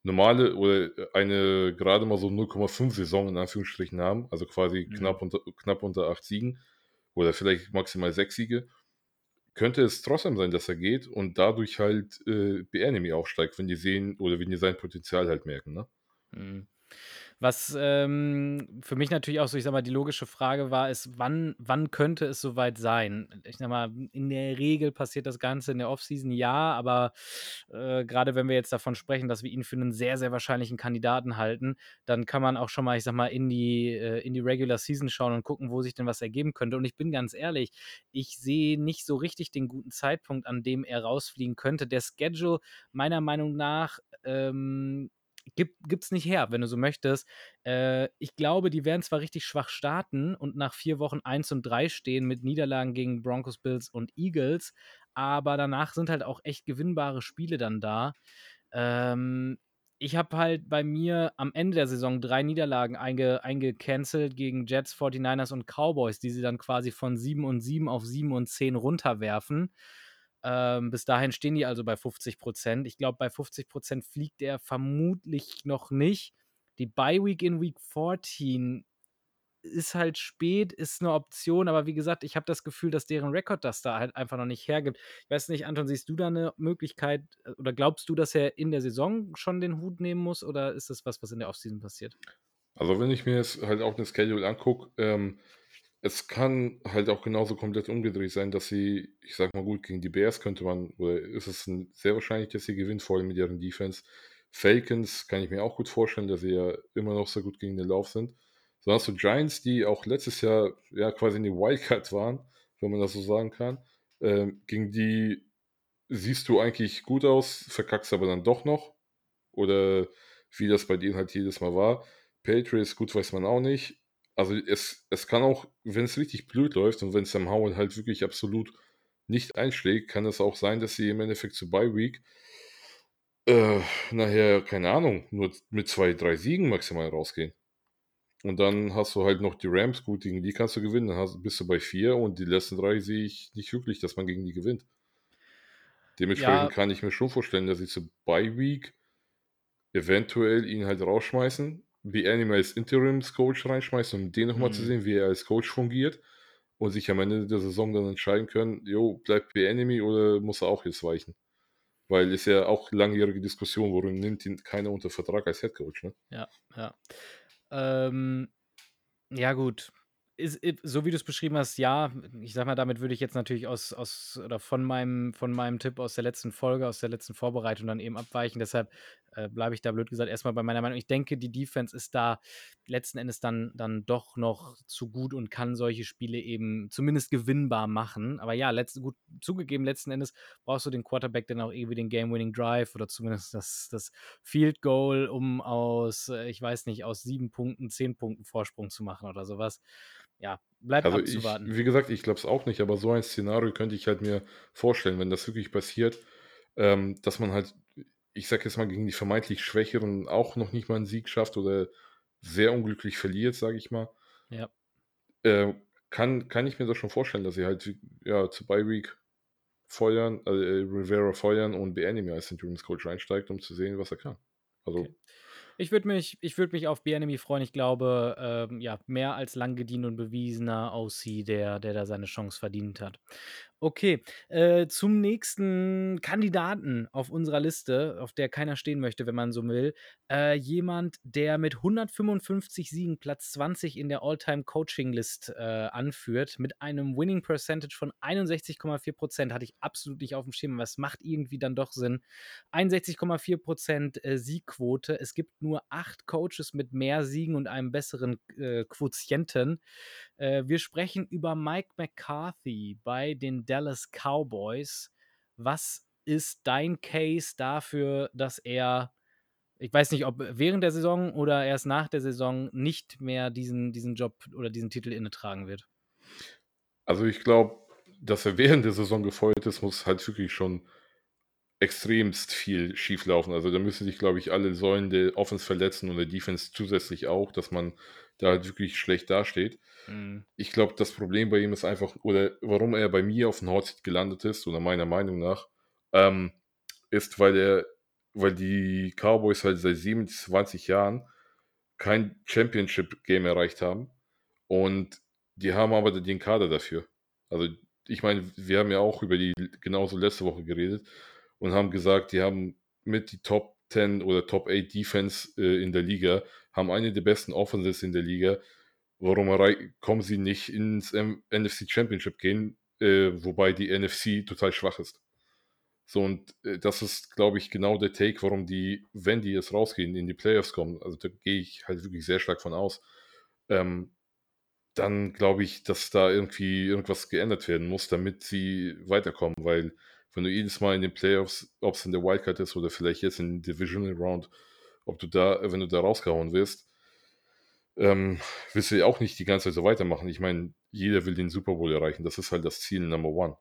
normale oder eine grade mal so 0,5 Saison in Anführungsstrichen haben, also, quasi Mhm. knapp unter knapp unter 8 Siegen oder vielleicht maximal 6 Siege, könnte es trotzdem sein, dass er geht und dadurch halt, äh, Bieniemy aufsteigt, wenn die sehen oder wenn die sein Potenzial halt merken, ne? Mhm. Was, ähm, für mich natürlich auch so, ich sage mal, die logische Frage war, ist, wann wann könnte es so weit sein? Ich sage mal, in der Regel passiert das Ganze in der Offseason, ja, aber, äh, grade wenn wir jetzt davon sprechen, dass wir ihn für 'nen sehr, sehr wahrscheinlichen Kandidaten halten, dann kann man auch schon mal, ich sage mal, in die äh, in die Regular Season schauen und gucken, wo sich denn was ergeben könnte. Und ich bin ganz ehrlich, ich sehe nicht so richtig den guten Zeitpunkt, an dem er rausfliegen könnte. Der Schedule meiner Meinung nach, ähm, gibt gibt's nicht her, wenn du so möchtest. Äh, ich glaube, die werden zwar richtig schwach starten und nach 4 Wochen 1 und 3 stehen mit Niederlagen gegen Broncos, Bills und Eagles, aber danach sind halt auch echt gewinnbare Spiele dann da. Ähm, ich habe halt bei mir am Ende der Saison 3 Niederlagen einge eingecancelt gegen Jets, 49ers und Cowboys, die sie dann quasi von 7 und 7 auf 7 und 10 runterwerfen. Ähm, bis dahin stehen die also bei 50 %. Ich glaube, bei 50 % fliegt er vermutlich noch nicht. die Bye Week in Week 14 ist halt spät, ist eine Option, aber wie gesagt, ich habe das Gefühl, dass deren Rekord das da halt einfach noch nicht hergibt. Ich weiß nicht, Anton, siehst du da eine Möglichkeit äh, oder glaubst du, dass er in der Saison schon den Hut nehmen muss oder ist das was, was in der Offseason passiert? Also, wenn ich mir jetzt halt auch den Schedule angucke, ähm, es kann halt auch genauso komplett umgedreht sein, dass sie, ich sag mal gut, gegen die Bears könnte man, oder ist es sehr wahrscheinlich, dass sie gewinnen, vor allem mit ihren Defense. Falcons kann ich mir auch gut vorstellen, dass sie ja immer noch so gut gegen den Lauf sind. So hast du Giants, die auch letztes Jahr ja quasi in die Wildcard waren, wenn man das so sagen kann. Ähm, gegen die siehst du eigentlich gut aus, verkackst aber dann doch noch. Oder wie das bei denen halt jedes Mal war. Patriots, gut weiß man auch nicht. Also es, es kann auch, wenn es richtig blöd läuft und wenn Sam Howell halt wirklich absolut nicht einschlägt, kann es auch sein, dass sie im Endeffekt zu Bye Week äh, nachher, keine Ahnung, nur mit zwei, drei Siegen maximal rausgehen. Und dann hast du halt noch die Rams, gut, gegen die kannst du gewinnen, dann hast, bist du bei vier und die letzten drei sehe ich nicht wirklich, dass man gegen die gewinnt. Dementsprechend ja. kann ich mir schon vorstellen, dass sie zu Bye Week eventuell ihn halt rausschmeißen, wie Anime als Interims-Coach reinschmeißen, um den nochmal mhm. zu sehen, wie er als Coach fungiert und sich am Ende der Saison dann entscheiden können, jo, bleibt bei Enemy oder muss er auch jetzt weichen? Weil es ja auch langjährige Diskussion, warum nimmt ihn keiner unter Vertrag als Headcoach, ne? Ja, ja. Ähm, ja, gut. Ist, so wie du es beschrieben hast, ja, ich sag mal, damit würde ich jetzt natürlich aus, aus oder von meinem, von meinem Tipp aus der letzten Folge, aus der letzten Vorbereitung dann eben abweichen. Deshalb äh, bleibe ich da blöd gesagt erstmal bei meiner Meinung. Ich denke, die Defense ist da letzten Endes dann, dann doch noch zu gut und kann solche Spiele eben zumindest gewinnbar machen. Aber ja, letzt, gut zugegeben, letzten Endes brauchst du den Quarterback dann auch irgendwie den Game-Winning Drive oder zumindest das, das Field Goal, um aus, äh, ich weiß nicht, aus sieben Punkten, zehn Punkten Vorsprung zu machen oder sowas ja, bleibt also abzuwarten. Ich, wie gesagt, ich glaube es auch nicht, aber so ein Szenario könnte ich halt mir vorstellen, wenn das wirklich passiert, ähm, dass man halt, ich sag jetzt mal, gegen die vermeintlich Schwächeren auch noch nicht mal einen Sieg schafft oder sehr unglücklich verliert, sage ich mal. Ja. Äh, kann, kann ich mir das schon vorstellen, dass sie halt ja, zu Bye Week feuern, äh, Rivera feuern und Beanime als Interimscoach einsteigt, um zu sehen, was er kann. Also okay. Ich würde mich, würd mich auf B-Enemy freuen. Ich glaube, ähm, ja, mehr als lang gedient und bewiesener OC, der, der da seine Chance verdient hat. Okay, äh, zum nächsten Kandidaten auf unserer Liste, auf der keiner stehen möchte, wenn man so will. Äh, jemand, der mit 155 Siegen Platz 20 in der All-Time-Coaching-List äh, anführt, mit einem Winning Percentage von 61,4 Prozent, hatte ich absolut nicht auf dem Schirm, was macht irgendwie dann doch Sinn. 61,4 Prozent äh, Siegquote. Es gibt nur acht Coaches mit mehr Siegen und einem besseren äh, Quotienten. Äh, wir sprechen über Mike McCarthy bei den Dallas Cowboys. Was ist dein Case dafür, dass er, ich weiß nicht, ob während der Saison oder erst nach der Saison nicht mehr diesen, diesen Job oder diesen Titel innetragen wird? Also ich glaube, dass er während der Saison gefeuert ist, muss halt wirklich schon extremst viel schieflaufen. Also da müssen sich, glaube ich, alle Säulen der Offense verletzen und der Defense zusätzlich auch, dass man da halt wirklich schlecht dasteht. Mhm. Ich glaube, das Problem bei ihm ist einfach, oder warum er bei mir auf dem Hotseat gelandet ist, oder meiner Meinung nach, ähm, ist, weil er, weil die Cowboys halt seit 27 Jahren kein Championship-Game erreicht haben. Und die haben aber den Kader dafür. Also, ich meine, wir haben ja auch über die genauso letzte Woche geredet und haben gesagt, die haben mit die Top 10 oder Top 8 Defense äh, in der Liga, haben eine der besten Offenses in der Liga. Warum kommen sie nicht ins NFC Championship gehen, äh, wobei die NFC total schwach ist? So, und äh, das ist, glaube ich, genau der Take, warum die, wenn die jetzt rausgehen, in die Playoffs kommen, also da gehe ich halt wirklich sehr stark von aus, ähm, dann glaube ich, dass da irgendwie irgendwas geändert werden muss, damit sie weiterkommen, weil wenn du jedes Mal in den Playoffs, ob es in der Wildcard ist oder vielleicht jetzt in Divisional Round, ob du da, wenn du da rausgehauen wirst, ähm, willst du ja auch nicht die ganze Zeit so weitermachen. Ich meine, jeder will den Super Bowl erreichen. Das ist halt das Ziel Number One.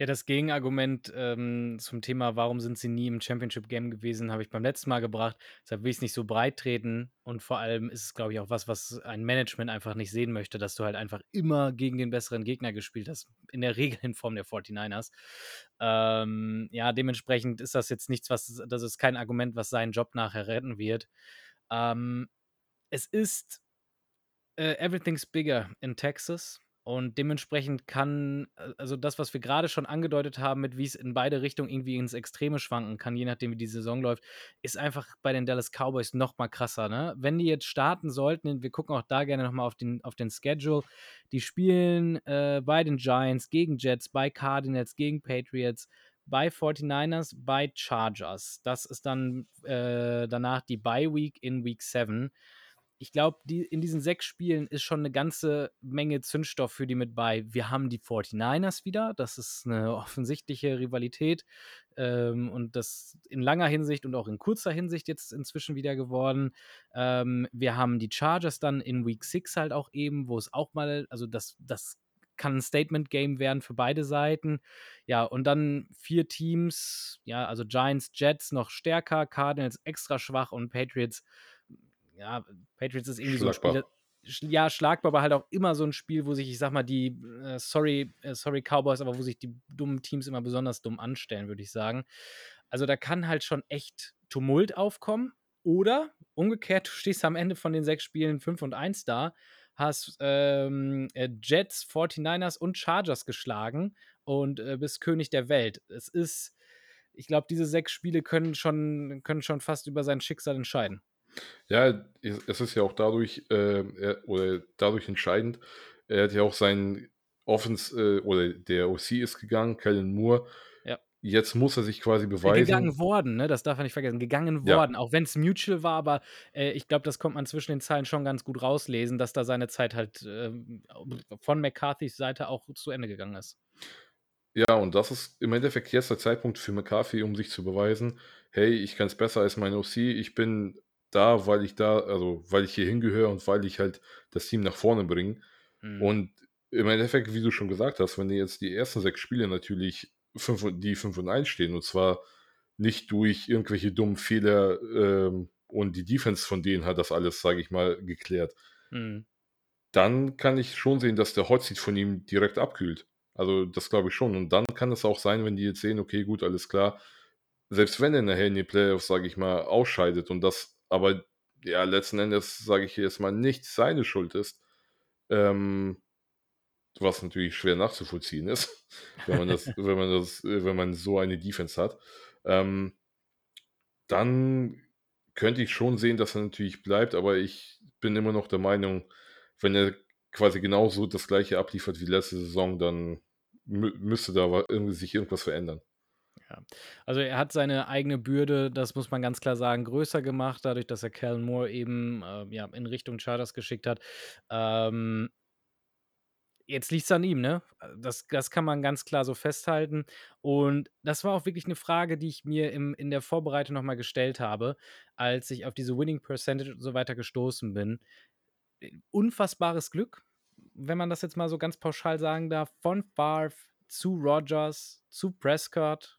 Ja, das Gegenargument ähm, zum Thema, warum sind sie nie im Championship-Game gewesen, habe ich beim letzten Mal gebracht. Deshalb will ich es nicht so breit treten. Und vor allem ist es, glaube ich, auch was, was ein Management einfach nicht sehen möchte, dass du halt einfach immer gegen den besseren Gegner gespielt hast. In der Regel in Form der 49ers. Ähm, ja, dementsprechend ist das jetzt nichts, was, das ist kein Argument, was seinen Job nachher retten wird. Ähm, es ist äh, everything's bigger in Texas und dementsprechend kann äh, also das, was wir gerade schon angedeutet haben, mit wie es in beide Richtungen irgendwie ins Extreme schwanken kann, je nachdem, wie die Saison läuft, ist einfach bei den Dallas Cowboys noch mal krasser, ne? Wenn die jetzt starten sollten wir gucken auch da gerne noch mal auf den auf den Schedule. Die spielen, äh, bei den Giants, gegen Jets, bei Cardinals, gegen Patriots, bei 49ers, bei Chargers. Das ist dann, äh, danach die Bye Week in Week 7 ich glaube, die, in diesen sechs Spielen ist schon eine ganze Menge Zündstoff für die mit bei. Wir haben die 49ers wieder. Das ist eine offensichtliche Rivalität. Ähm, und das in langer Hinsicht und auch in kurzer Hinsicht jetzt inzwischen wieder geworden. Ähm, wir haben die Chargers dann in Week 6 halt auch eben, wo es auch mal, also das, das kann ein Statement-Game werden für beide Seiten. Ja, und dann vier Teams, ja, also Giants, Jets noch stärker, Cardinals extra schwach und Patriots ja, Patriots ist irgendwie schlagbar. so ein Spiel, ja, schlagbar, aber halt auch immer so ein Spiel, wo sich, ich sag mal, die, äh, sorry, äh, sorry Cowboys, aber wo sich die dummen Teams immer besonders dumm anstellen, würde ich sagen. Also da kann halt schon echt Tumult aufkommen. Oder umgekehrt, du stehst am Ende von den sechs Spielen 5 und 1 da, hast ähm, äh, Jets, 49ers und Chargers geschlagen und äh, bist König der Welt. Es ist, ich glaube, diese sechs Spiele können schon, können schon fast über sein Schicksal entscheiden. Ja, es ist ja auch dadurch, äh, oder dadurch entscheidend. Er hat ja auch seinen Offens äh, oder der OC ist gegangen, Kellen Moore. Ja. Jetzt muss er sich quasi beweisen. Gegangen worden, ne? Das darf man nicht vergessen. Gegangen worden, ja. auch wenn es mutual war, aber äh, ich glaube, das kommt man zwischen den Zeilen schon ganz gut rauslesen, dass da seine Zeit halt äh, von McCarthys Seite auch zu Ende gegangen ist. Ja, und das ist im Endeffekt jetzt der Zeitpunkt für McCarthy, um sich zu beweisen, hey, ich kann es besser als mein OC, ich bin da, weil ich da, also weil ich hier hingehöre und weil ich halt das Team nach vorne bringe. Mhm. Und im Endeffekt, wie du schon gesagt hast, wenn die jetzt die ersten sechs Spiele natürlich fünf, die 5 und 1 stehen, und zwar nicht durch irgendwelche dummen Fehler ähm, und die Defense von denen hat das alles, sage ich mal, geklärt. Mhm. Dann kann ich schon sehen, dass der Hotseat von ihm direkt abkühlt. Also das glaube ich schon. Und dann kann es auch sein, wenn die jetzt sehen, okay, gut, alles klar, selbst wenn er nachher in die Playoffs, sage ich mal, ausscheidet und das aber ja, letzten Endes sage ich jetzt mal nicht seine Schuld ist. Ähm, was natürlich schwer nachzuvollziehen ist, wenn man das, wenn man das, wenn man so eine Defense hat. Ähm, dann könnte ich schon sehen, dass er natürlich bleibt, aber ich bin immer noch der Meinung, wenn er quasi genauso das gleiche abliefert wie letzte Saison, dann müsste da sich irgendwas verändern. Ja. Also er hat seine eigene Bürde, das muss man ganz klar sagen, größer gemacht, dadurch, dass er Cal Moore eben äh, ja, in Richtung Charters geschickt hat. Ähm, jetzt liegt es an ihm, ne? Das, das kann man ganz klar so festhalten. Und das war auch wirklich eine Frage, die ich mir im, in der Vorbereitung nochmal gestellt habe, als ich auf diese Winning Percentage und so weiter gestoßen bin. Unfassbares Glück, wenn man das jetzt mal so ganz pauschal sagen darf, von Favre zu Rogers zu Prescott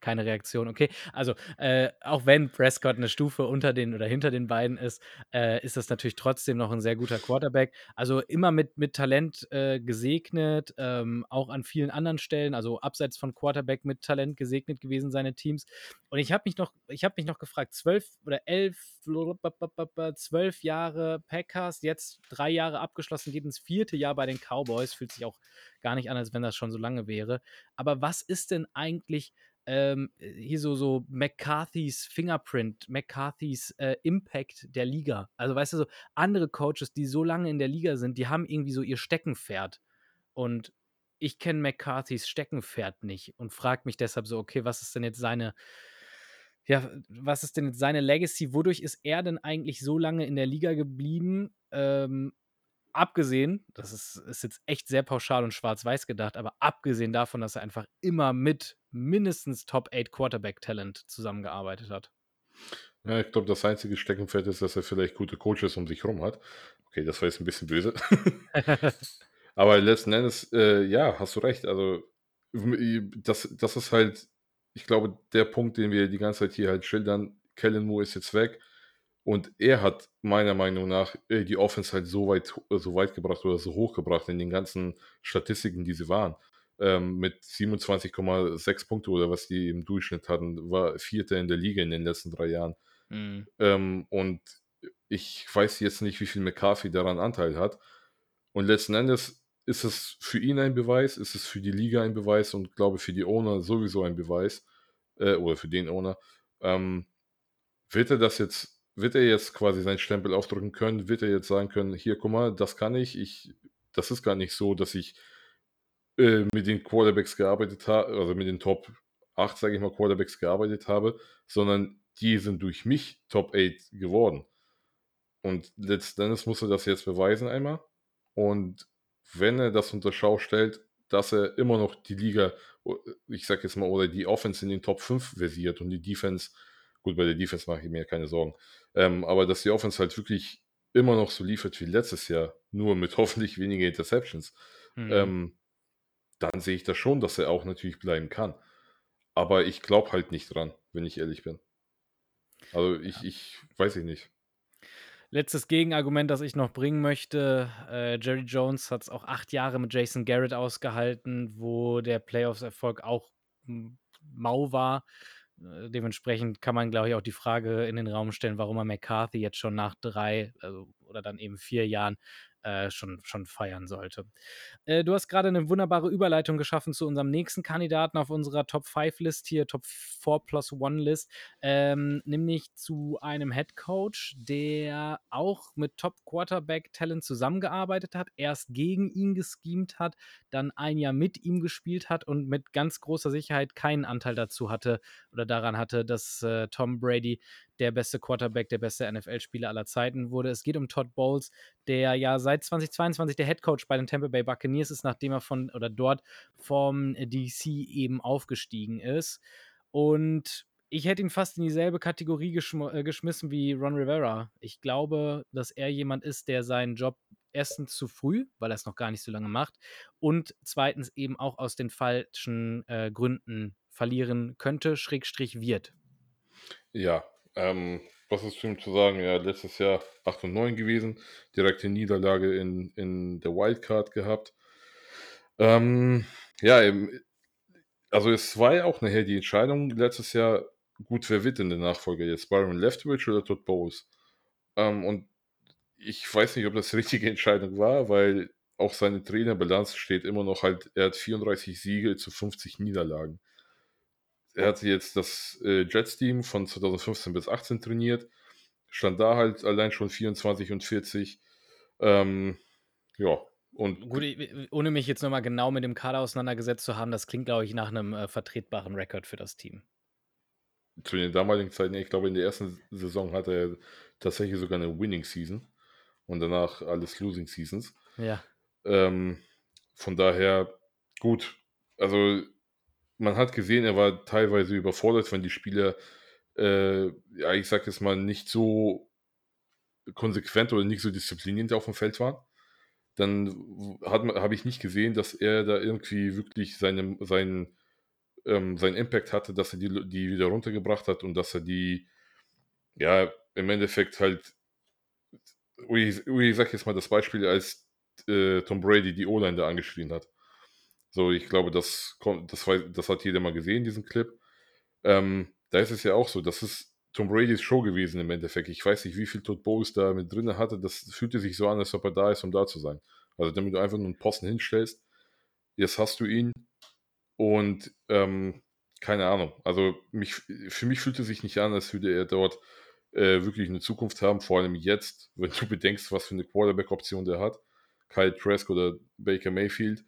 Keine Reaktion, okay. Also, äh, auch wenn Prescott eine Stufe unter den oder hinter den beiden ist, äh, ist das natürlich trotzdem noch ein sehr guter Quarterback. Also, immer mit mit Talent, äh, gesegnet, ähm, auch an vielen anderen Stellen, also abseits von Quarterback mit Talent gesegnet gewesen, seine Teams. Und ich habe mich noch ich habe mich noch gefragt, zwölf oder elf, zwölf Jahre Packers, jetzt drei Jahre abgeschlossen, geht ins vierte Jahr bei den Cowboys, fühlt sich auch gar nicht an, als wenn das schon so lange wäre. Aber was ist denn eigentlich ähm, hier so, so McCarthy's Fingerprint, McCarthy's äh, Impact der Liga? Also, weißt du, so andere Coaches, die so lange in der Liga sind, die haben irgendwie so ihr Steckenpferd. Und ich kenne McCarthy's Steckenpferd nicht und frage mich deshalb so, okay, was ist denn jetzt seine, ja, was ist denn jetzt seine Legacy? Wodurch ist er denn eigentlich so lange in der Liga geblieben? Ähm, abgesehen, das ist, ist jetzt echt sehr pauschal und schwarz-weiß gedacht, aber abgesehen davon, dass er einfach immer mit mindestens Top 8 Quarterback-Talent zusammengearbeitet hat. Ja, ich glaube, das einzige Steckenpferd ist, dass er vielleicht gute Coaches um sich herum hat. Okay, das war jetzt ein bisschen böse. aber letzten Endes, äh, ja, hast du recht. Also, das, das ist halt, ich glaube, der Punkt, den wir die ganze Zeit hier halt schildern. Kellen Moore ist jetzt weg. Und er hat meiner Meinung nach äh, die Offense halt so weit, so weit gebracht oder so hoch gebracht in den ganzen Statistiken, die sie waren. Ähm, mit 27,6 Punkte oder was die im Durchschnitt hatten, war Vierter in der Liga in den letzten drei Jahren. Mhm. Ähm, und ich weiß jetzt nicht, wie viel McCarthy daran Anteil hat. Und letzten Endes ist es für ihn ein Beweis, ist es für die Liga ein Beweis und glaube für die Owner sowieso ein Beweis, äh, oder für den Owner. Ähm, wird er das jetzt, wird er jetzt quasi seinen Stempel aufdrücken können? Wird er jetzt sagen können, hier, guck mal, das kann ich, ich, das ist gar nicht so, dass ich äh, mit den Quarterbacks gearbeitet habe, also mit den Top 8, sage ich mal, Quarterbacks gearbeitet habe, sondern die sind durch mich Top 8 geworden. Und letzten Endes muss er das jetzt beweisen einmal. Und wenn er das unter Schau stellt, dass er immer noch die Liga, ich sag jetzt mal, oder die Offense in den Top 5 versiert und die Defense, gut, bei der Defense mache ich mir keine Sorgen, ähm, aber dass die Offense halt wirklich immer noch so liefert wie letztes Jahr, nur mit hoffentlich weniger Interceptions, Mhm. ähm, dann sehe ich das schon, dass er auch natürlich bleiben kann. Aber ich glaube halt nicht dran, wenn ich ehrlich bin. Also ich, ich weiß ich nicht. Letztes Gegenargument, das ich noch bringen möchte: äh, Jerry Jones hat es auch acht Jahre mit Jason Garrett ausgehalten, wo der Playoffs-Erfolg auch hm, mau war. Äh, dementsprechend kann man, glaube ich, auch die Frage in den Raum stellen, warum er McCarthy jetzt schon nach drei also, oder dann eben vier Jahren äh, schon, schon feiern sollte. Äh, du hast gerade eine wunderbare Überleitung geschaffen zu unserem nächsten Kandidaten auf unserer Top 5 List hier, Top 4 plus 1 List, ähm, nämlich zu einem Head Coach, der auch mit Top Quarterback Talent zusammengearbeitet hat, erst gegen ihn geschemt hat, dann ein Jahr mit ihm gespielt hat und mit ganz großer Sicherheit keinen Anteil dazu hatte oder daran hatte, dass äh, Tom Brady der beste Quarterback, der beste NFL-Spieler aller Zeiten wurde. Es geht um Todd Bowles, der ja seit 2022 der Head Coach bei den Tampa Bay Buccaneers ist, nachdem er von oder dort vom DC eben aufgestiegen ist. Und ich hätte ihn fast in dieselbe Kategorie geschm äh, geschmissen wie Ron Rivera. Ich glaube, dass er jemand ist, der seinen Job erstens zu früh, weil er es noch gar nicht so lange macht, und zweitens eben auch aus den falschen äh, Gründen verlieren könnte, Schrägstrich wird. Ja, ähm, was ist zu ihm zu sagen? Ja, letztes Jahr 8 und 9 gewesen, direkte Niederlage in, in der Wildcard gehabt. Ähm, ja, also es war ja auch nachher die Entscheidung letztes Jahr, gut, wer wird denn der Nachfolger jetzt? Byron Leftwich oder Todd Bowles? Ähm, und ich weiß nicht, ob das die richtige Entscheidung war, weil auch seine Trainerbilanz steht immer noch halt, er hat 34 Siege zu 50 Niederlagen. Er hatte jetzt das äh, Jets-Team von 2015 bis 18 trainiert, stand da halt allein schon 24 und 40. Ähm, ja, und Gut, ohne mich jetzt nochmal genau mit dem Kader auseinandergesetzt zu haben, das klingt, glaube ich, nach einem äh, vertretbaren Rekord für das Team. zu den damaligen Zeiten, ich glaube, in der ersten Saison hatte er tatsächlich sogar eine Winning Season und danach alles Losing Seasons. Ja. Ähm, von daher, gut. Also, man hat gesehen, er war teilweise überfordert, wenn die Spieler, äh, ja, ich sag jetzt mal, nicht so konsequent oder nicht so diszipliniert auf dem Feld waren. Dann habe ich nicht gesehen, dass er da irgendwie wirklich seine, seinen, ähm, seinen Impact hatte, dass er die, die wieder runtergebracht hat und dass er die, ja, im Endeffekt halt, ich, ich sag jetzt mal das Beispiel, als äh, Tom Brady die O-Line da angeschrien hat. So, ich glaube, das, das, das hat jeder mal gesehen, diesen Clip. Ähm, da ist es ja auch so, das ist Tom Bradys Show gewesen im Endeffekt. Ich weiß nicht, wie viel Todd Bowles da mit drin hatte. Das fühlte sich so an, als ob er da ist, um da zu sein. Also, damit du einfach nur einen Posten hinstellst, jetzt hast du ihn und ähm, keine Ahnung. Also, mich, für mich fühlte sich nicht an, als würde er dort äh, wirklich eine Zukunft haben, vor allem jetzt, wenn du bedenkst, was für eine Quarterback-Option der hat. Kyle Trask oder Baker Mayfield.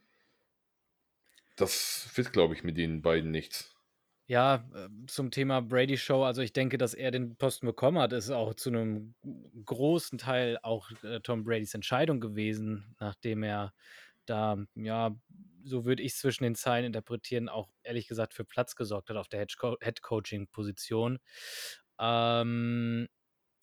Das wird, glaube ich, mit den beiden nichts. Ja, äh, zum Thema Brady Show, also ich denke, dass er den Posten bekommen hat, ist auch zu einem großen Teil auch äh, Tom Bradys Entscheidung gewesen, nachdem er da, ja, so würde ich zwischen den Zeilen interpretieren, auch ehrlich gesagt für Platz gesorgt hat auf der Head-Coaching-Position. Ähm,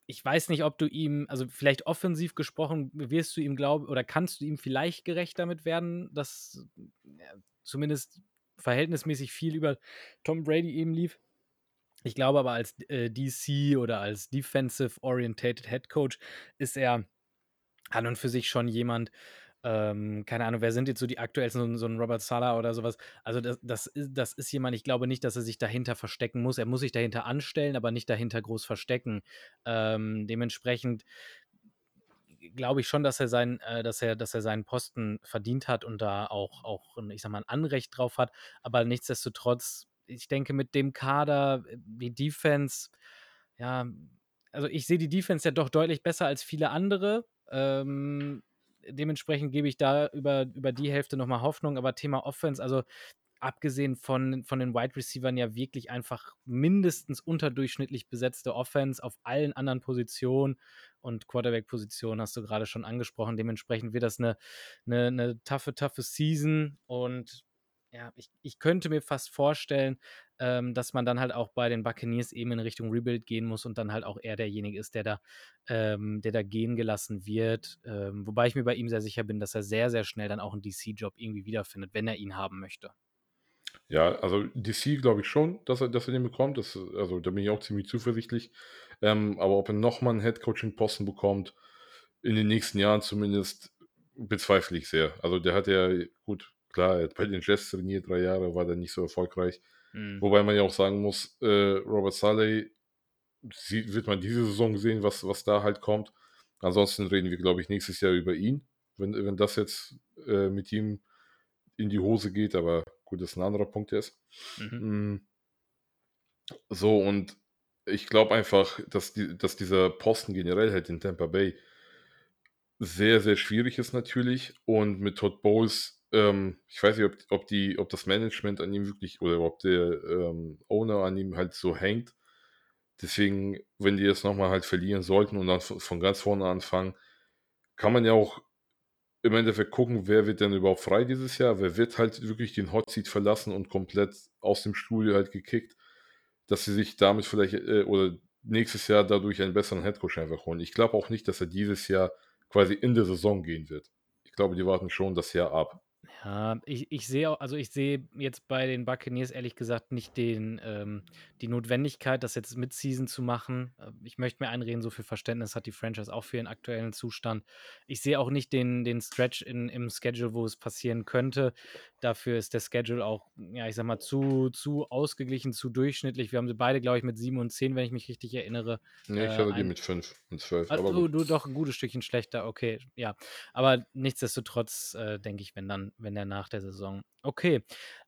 ich weiß nicht, ob du ihm, also vielleicht offensiv gesprochen, wirst du ihm glauben oder kannst du ihm vielleicht gerecht damit werden, dass ja, zumindest verhältnismäßig viel über Tom Brady eben lief. Ich glaube aber als äh, DC oder als Defensive Orientated Head Coach ist er an und für sich schon jemand, Ähm, keine Ahnung, wer sind jetzt so die aktuellsten, so 'n so 'n Robert Saleh oder so was. Also, das das is das ist jemand, ich glaube nicht, dass er sich dahinter verstecken muss. Er muss sich dahinter anstellen, aber nicht dahinter groß verstecken. Ähm, dementsprechend glaube ich schon, dass er seinen äh, dass er dass er seinen Posten verdient hat und da auch auch ich sage mal, 'n Anrecht drauf hat. Aber nichtsdestotrotz, ich denke, mit dem Kader, äh, die Defense, ja also, ich sehe die Defense ja doch deutlich besser als viele andere. Ähm, dementsprechend gebe ich da über über die Hälfte noch mal Hoffnung. Aber Thema Offense, also, abgesehen von von den Wide Receivern ja wirklich einfach mindestens unterdurchschnittlich besetzte Offense auf allen anderen Positionen und Quarterback-Position hast du grade schon angesprochen. Dementsprechend wird das 'ne 'ne 'ne toughe, toughe Season und ja, ich ich könnte mir fast vorstellen, ähm, dass man dann halt auch bei den Buccaneers eben in Richtung Rebuild gehen muss und dann halt auch er derjenige ist, der da ähm, der da gehen gelassen wird. Ähm, wobei ich mir bei ihm sehr sicher bin, dass er sehr, sehr schnell dann auch 'n DC-Job irgendwie wiederfindet, wenn er ihn haben möchte. Ja, also, DC glaube ich schon, dass er dass er den bekommt. Das also, da bin ich auch ziemlich zuversichtlich. Ähm, aber ob er noch mal 'n Head-Coaching-Posten bekommt, in den nächsten Jahren zumindest, bezweifle ich sehr. Also, der hat ja gut, klar, er hat bei den Jets trainiert 3 Jahre, war da nicht so erfolgreich. Mhm. Wobei man ja auch sagen muss, äh, Robert Saleh sie wird man diese Saison sehen, was was da halt kommt. Ansonsten reden wir, glaube ich, nächstes Jahr über ihn, wenn wenn das jetzt, äh, mit ihm in die Hose geht, aber gut, das ist 'n anderer Punkt jetzt. Mhm. Hm. So, und ich glaube einfach, dass die dass dieser Posten generell halt in Tampa Bay sehr, sehr schwierig ist natürlich und mit Todd Bowles, ähm, ich weiß nicht, ob ob die ob das Management an ihm wirklich oder ob der, ähm, Owner an ihm halt so hängt. Deswegen, wenn die jetzt noch mal halt verlieren sollten und dann von ganz vorne anfangen, kann man ja auch im Endeffekt gucken, wer wird denn überhaupt frei dieses Jahr? Wer wird halt wirklich den Hot Seat verlassen und komplett aus dem Stuhl halt gekickt, dass sie sich damit vielleicht, äh oder nächstes Jahr dadurch einen besseren Head-Coach einfach holen. Ich glaube auch nicht, dass er dieses Jahr quasi in der Saison gehen wird. Ich glaube, die warten schon das Jahr ab. Ja, ich ich sehe also, ich sehe jetzt bei den Buccaneers ehrlich gesagt nicht den ähm, die Notwendigkeit, das jetzt Mid-Season zu machen. Äh, ich möchte mir einreden, so viel Verständnis hat die Franchise auch für den aktuellen Zustand. Ich sehe auch nicht den den Stretch in im Schedule, wo es passieren könnte. Dafür ist der Schedule auch, ja, ich sage mal, zu zu ausgeglichen, zu durchschnittlich. Wir haben sie beide, glaube ich, mit 7 und 10, wenn ich mich richtig erinnere, Ne, äh, ich hatte die ein mit 5 und 12, Ah, aber du du doch 'n gutes Stückchen schlechter, okay, ja. Aber nichtsdestotrotz, äh, denke ich, wenn dann wenn der nach der Saison. Okay,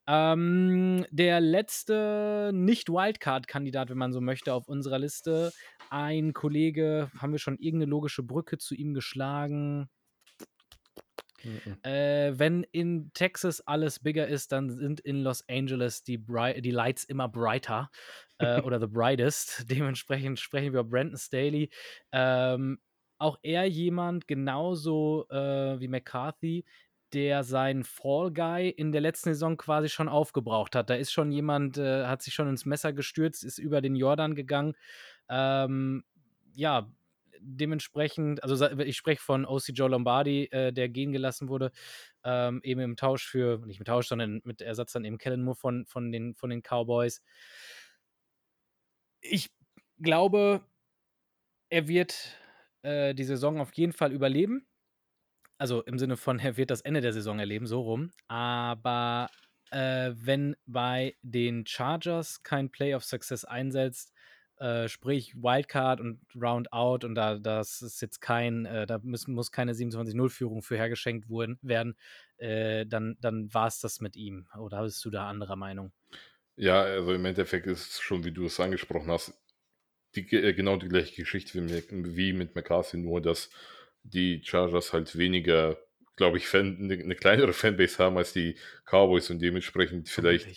ähm, der letzte Nicht-Wildcard-Kandidat, wenn man so möchte, auf unserer Liste, ein Kollege haben wir schon irgend 'ne logische Brücke zu ihm geschlagen? Mhm. Äh, wenn in Texas alles bigger ist, dann sind in Los Angeles die bri die Lights immer brighter, äh, oder the brightest. Dementsprechend sprechen wir über Brandon Staley. Ähm, auch er jemand genauso, äh, wie McCarthy, der seinen Fall Guy in der letzten Saison quasi schon aufgebraucht hat. Da ist schon jemand äh, hat sich schon ins Messer gestürzt, ist über den Jordan gegangen. Ähm, ja, dementsprechend also, ich spreche von OC Joe Lombardi, äh, der gehen gelassen wurde, ähm, eben im Tausch für nicht im Tausch, sondern mit Ersatz dann eben Kellen Moore von von den von den Cowboys. Ich glaube er wird, äh, die Saison auf jeden Fall überleben. Also, im Sinne von, er wird das Ende der Saison erleben, so rum. Aber, äh, wenn bei den Chargers kein Play of Success einsetzt, äh, sprich Wildcard und Round Out und da das ist jetzt kein äh, da müssen muss keine 27:0-Führung für hergeschenkt wurden werden, äh, dann dann war's das mit ihm. Oder bist du da anderer Meinung? Ja, also, im Endeffekt ist es schon, wie du es angesprochen hast, die äh, genau die gleiche Geschichte wie Mc wie mit McCarthy, nur dass die Chargers halt weniger, glaube ich, Fan 'ne 'ne kleinere Fanbase haben als die Cowboys und dementsprechend vielleicht,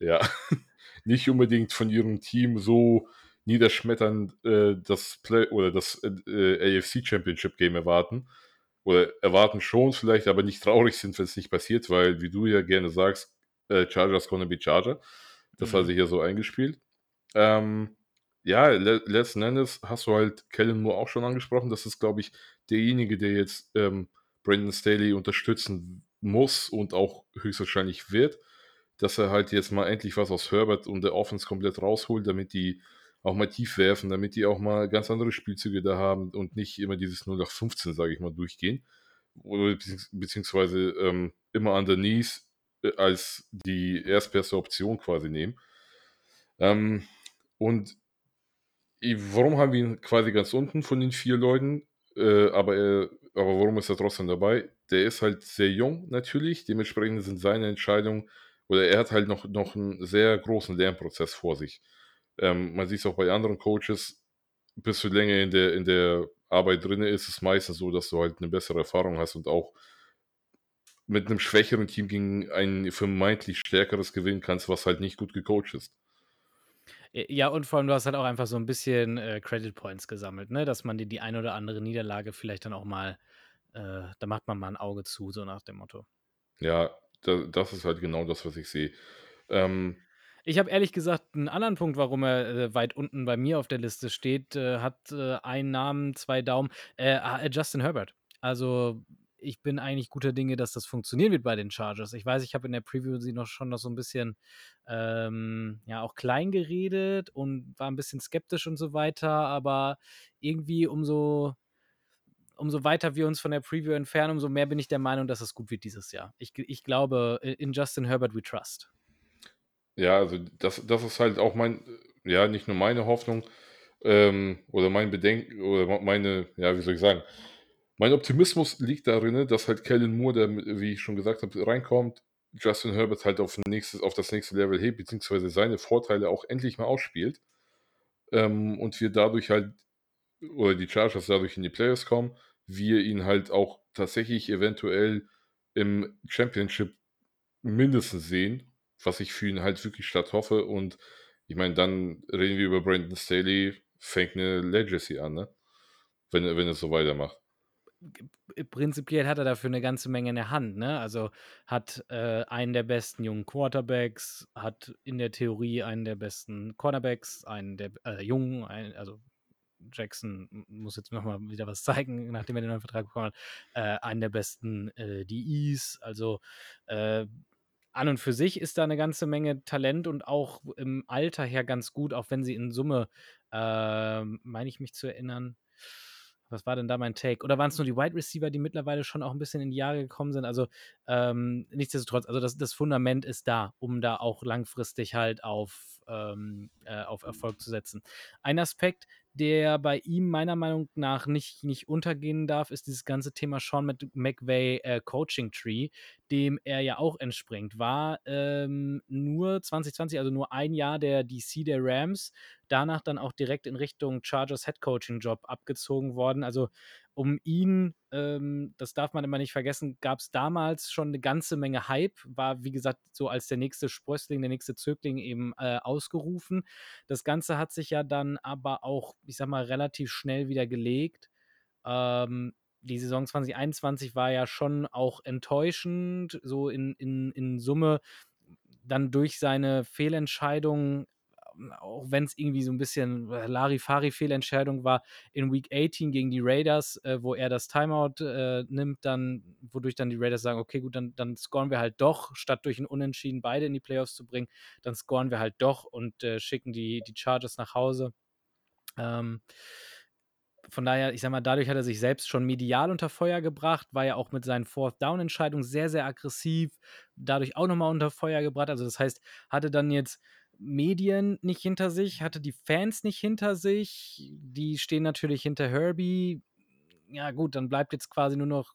ja, nicht unbedingt von ihrem Team so niederschmetternd, äh, das Play oder das, äh, äh, AFC Championship Game erwarten. Oder erwarten schon vielleicht, aber nicht traurig sind, wenn's nicht passiert, weil, wie du ja gerne sagst, äh, Chargers gonna be Charger. Das hat Mhm. sich ja so eingespielt. Ähm, ja, le letzten Endes hast du halt Kellen Moore auch schon angesprochen. Das ist, glaube ich, derjenige, der jetzt, ähm, Brandon Staley unterstützen muss und auch höchstwahrscheinlich wird, dass er halt jetzt mal endlich was aus Herbert und der Offense komplett rausholt, damit die auch mal tief werfen, damit die auch mal ganz andere Spielzüge da haben und nicht immer dieses 08/15, sage ich mal, durchgehen. oder beziehungsweise ähm, immer an der Knees äh, als die erstbeste Option quasi nehmen. Ähm, und warum haben wir ihn quasi ganz unten von den vier Leuten? Äh, aber, er, aber warum ist er trotzdem dabei? Der ist halt sehr jung natürlich, dementsprechend sind seine Entscheidungen, oder er hat halt noch, noch einen sehr großen Lernprozess vor sich. Ähm, man sieht es auch bei anderen Coaches, bis du länger in der, in der Arbeit drin ist, ist es meistens so, dass du halt eine bessere Erfahrung hast und auch mit einem schwächeren Team gegen ein vermeintlich stärkeres gewinnen kannst, was halt nicht gut gecoacht ist. Ja, und vor allem, du hast halt auch einfach so ein bisschen, äh, Credit Points gesammelt, ne? Dass man dir die ein oder andere Niederlage vielleicht dann auch mal äh, da macht man mal ein Auge zu, so nach dem Motto. Ja, da das ist halt genau das, was ich sehe. Ähm Ich habe ehrlich gesagt einen anderen Punkt, warum er, äh, weit unten bei mir auf der Liste steht, äh, hat, äh, einen Namen, zwei Daumen, äh, ah, Justin Herbert. Also, ich bin eigentlich guter Dinge, dass das funktionieren wird bei den Chargers. Ich weiß, ich habe in der Preview sie noch schon noch so ein bisschen, ähm, ja, auch klein geredet und war ein bisschen skeptisch und so weiter, aber irgendwie umso umso weiter wir uns von der Preview entfernen, umso mehr bin ich der Meinung, dass es gut wird dieses Jahr. Ich ich glaube, in Justin Herbert we trust. Ja, also das das ist halt auch mein ja, nicht nur meine Hoffnung, ähm, oder mein Bedenken oder meine ja, wie soll ich sagen? Mein Optimismus liegt darin, dass halt Kellen Moore, der, wie ich schon gesagt habe, reinkommt, Justin Herbert halt auf, nächstes, auf das nächste Level hebt, beziehungsweise seine Vorteile auch endlich mal ausspielt. Ähm, und wir dadurch halt, oder die Chargers dadurch in die Playoffs kommen, wir ihn halt auch tatsächlich eventuell im Championship mindestens sehen, was ich für ihn halt wirklich statt hoffe. Und ich meine, dann reden wir über Brandon Staley, fängt eine Legacy an, ne? Wenn, wenn es so weitermacht prinzipiell hat er dafür eine ganze Menge in der Hand, ne? Also, hat, äh, einen der besten jungen Quarterbacks, hat in der Theorie einen der besten Cornerbacks, einen der äh, jungen, ein also, Jackson muss jetzt noch mal wieder was zeigen, nachdem er den neuen Vertrag bekommen hat, äh, einen der besten, äh, DEs. Also, äh, an und für sich ist da eine ganze Menge Talent und auch im Alter her ganz gut, auch wenn sie in Summe, ähm, meine ich mich zu erinnern was war denn da mein Take? Oder waren es nur die Wide Receiver, die mittlerweile schon auch ein bisschen in die Jahre gekommen sind? Also, ähm, nichtsdestotrotz, also das, das Fundament ist da, um da auch langfristig halt auf, ähm, äh, auf Erfolg zu setzen. Ein Aspekt, der bei ihm meiner Meinung nach nicht, nicht untergehen darf, ist dieses ganze Thema Sean McVay äh, Coaching Tree, dem er ja auch entspringt. War ähm, nur 2020, also nur ein Jahr der DC der Rams, danach dann auch direkt in Richtung Chargers Head Coaching Job abgezogen worden. Also um ihn, ähm, das darf man immer nicht vergessen, gab es damals schon eine ganze Menge Hype, war wie gesagt so als der nächste Sprössling, der nächste Zögling eben äh, ausgerufen. Das Ganze hat sich ja dann aber auch, ich sag mal, relativ schnell wieder gelegt. Ähm, die Saison 2021 war ja schon auch enttäuschend, so in, in, in Summe dann durch seine Fehlentscheidungen auch wenn es irgendwie so ein bisschen äh, Larifari-Fehlentscheidung war, in Week 18 gegen die Raiders, äh, wo er das Timeout äh, nimmt, dann, wodurch dann die Raiders sagen, okay, gut, dann, dann scoren wir halt doch, statt durch ein Unentschieden beide in die Playoffs zu bringen, dann scoren wir halt doch und äh, schicken die, die Chargers nach Hause. Ähm, von daher, ich sag mal, dadurch hat er sich selbst schon medial unter Feuer gebracht, war ja auch mit seinen Fourth-Down-Entscheidungen sehr, sehr aggressiv, dadurch auch nochmal unter Feuer gebracht. Also, das heißt, hatte dann jetzt Medien nicht hinter sich, hatte die Fans nicht hinter sich. Die stehen natürlich hinter Herbie. Ja, gut, dann bleibt jetzt quasi nur noch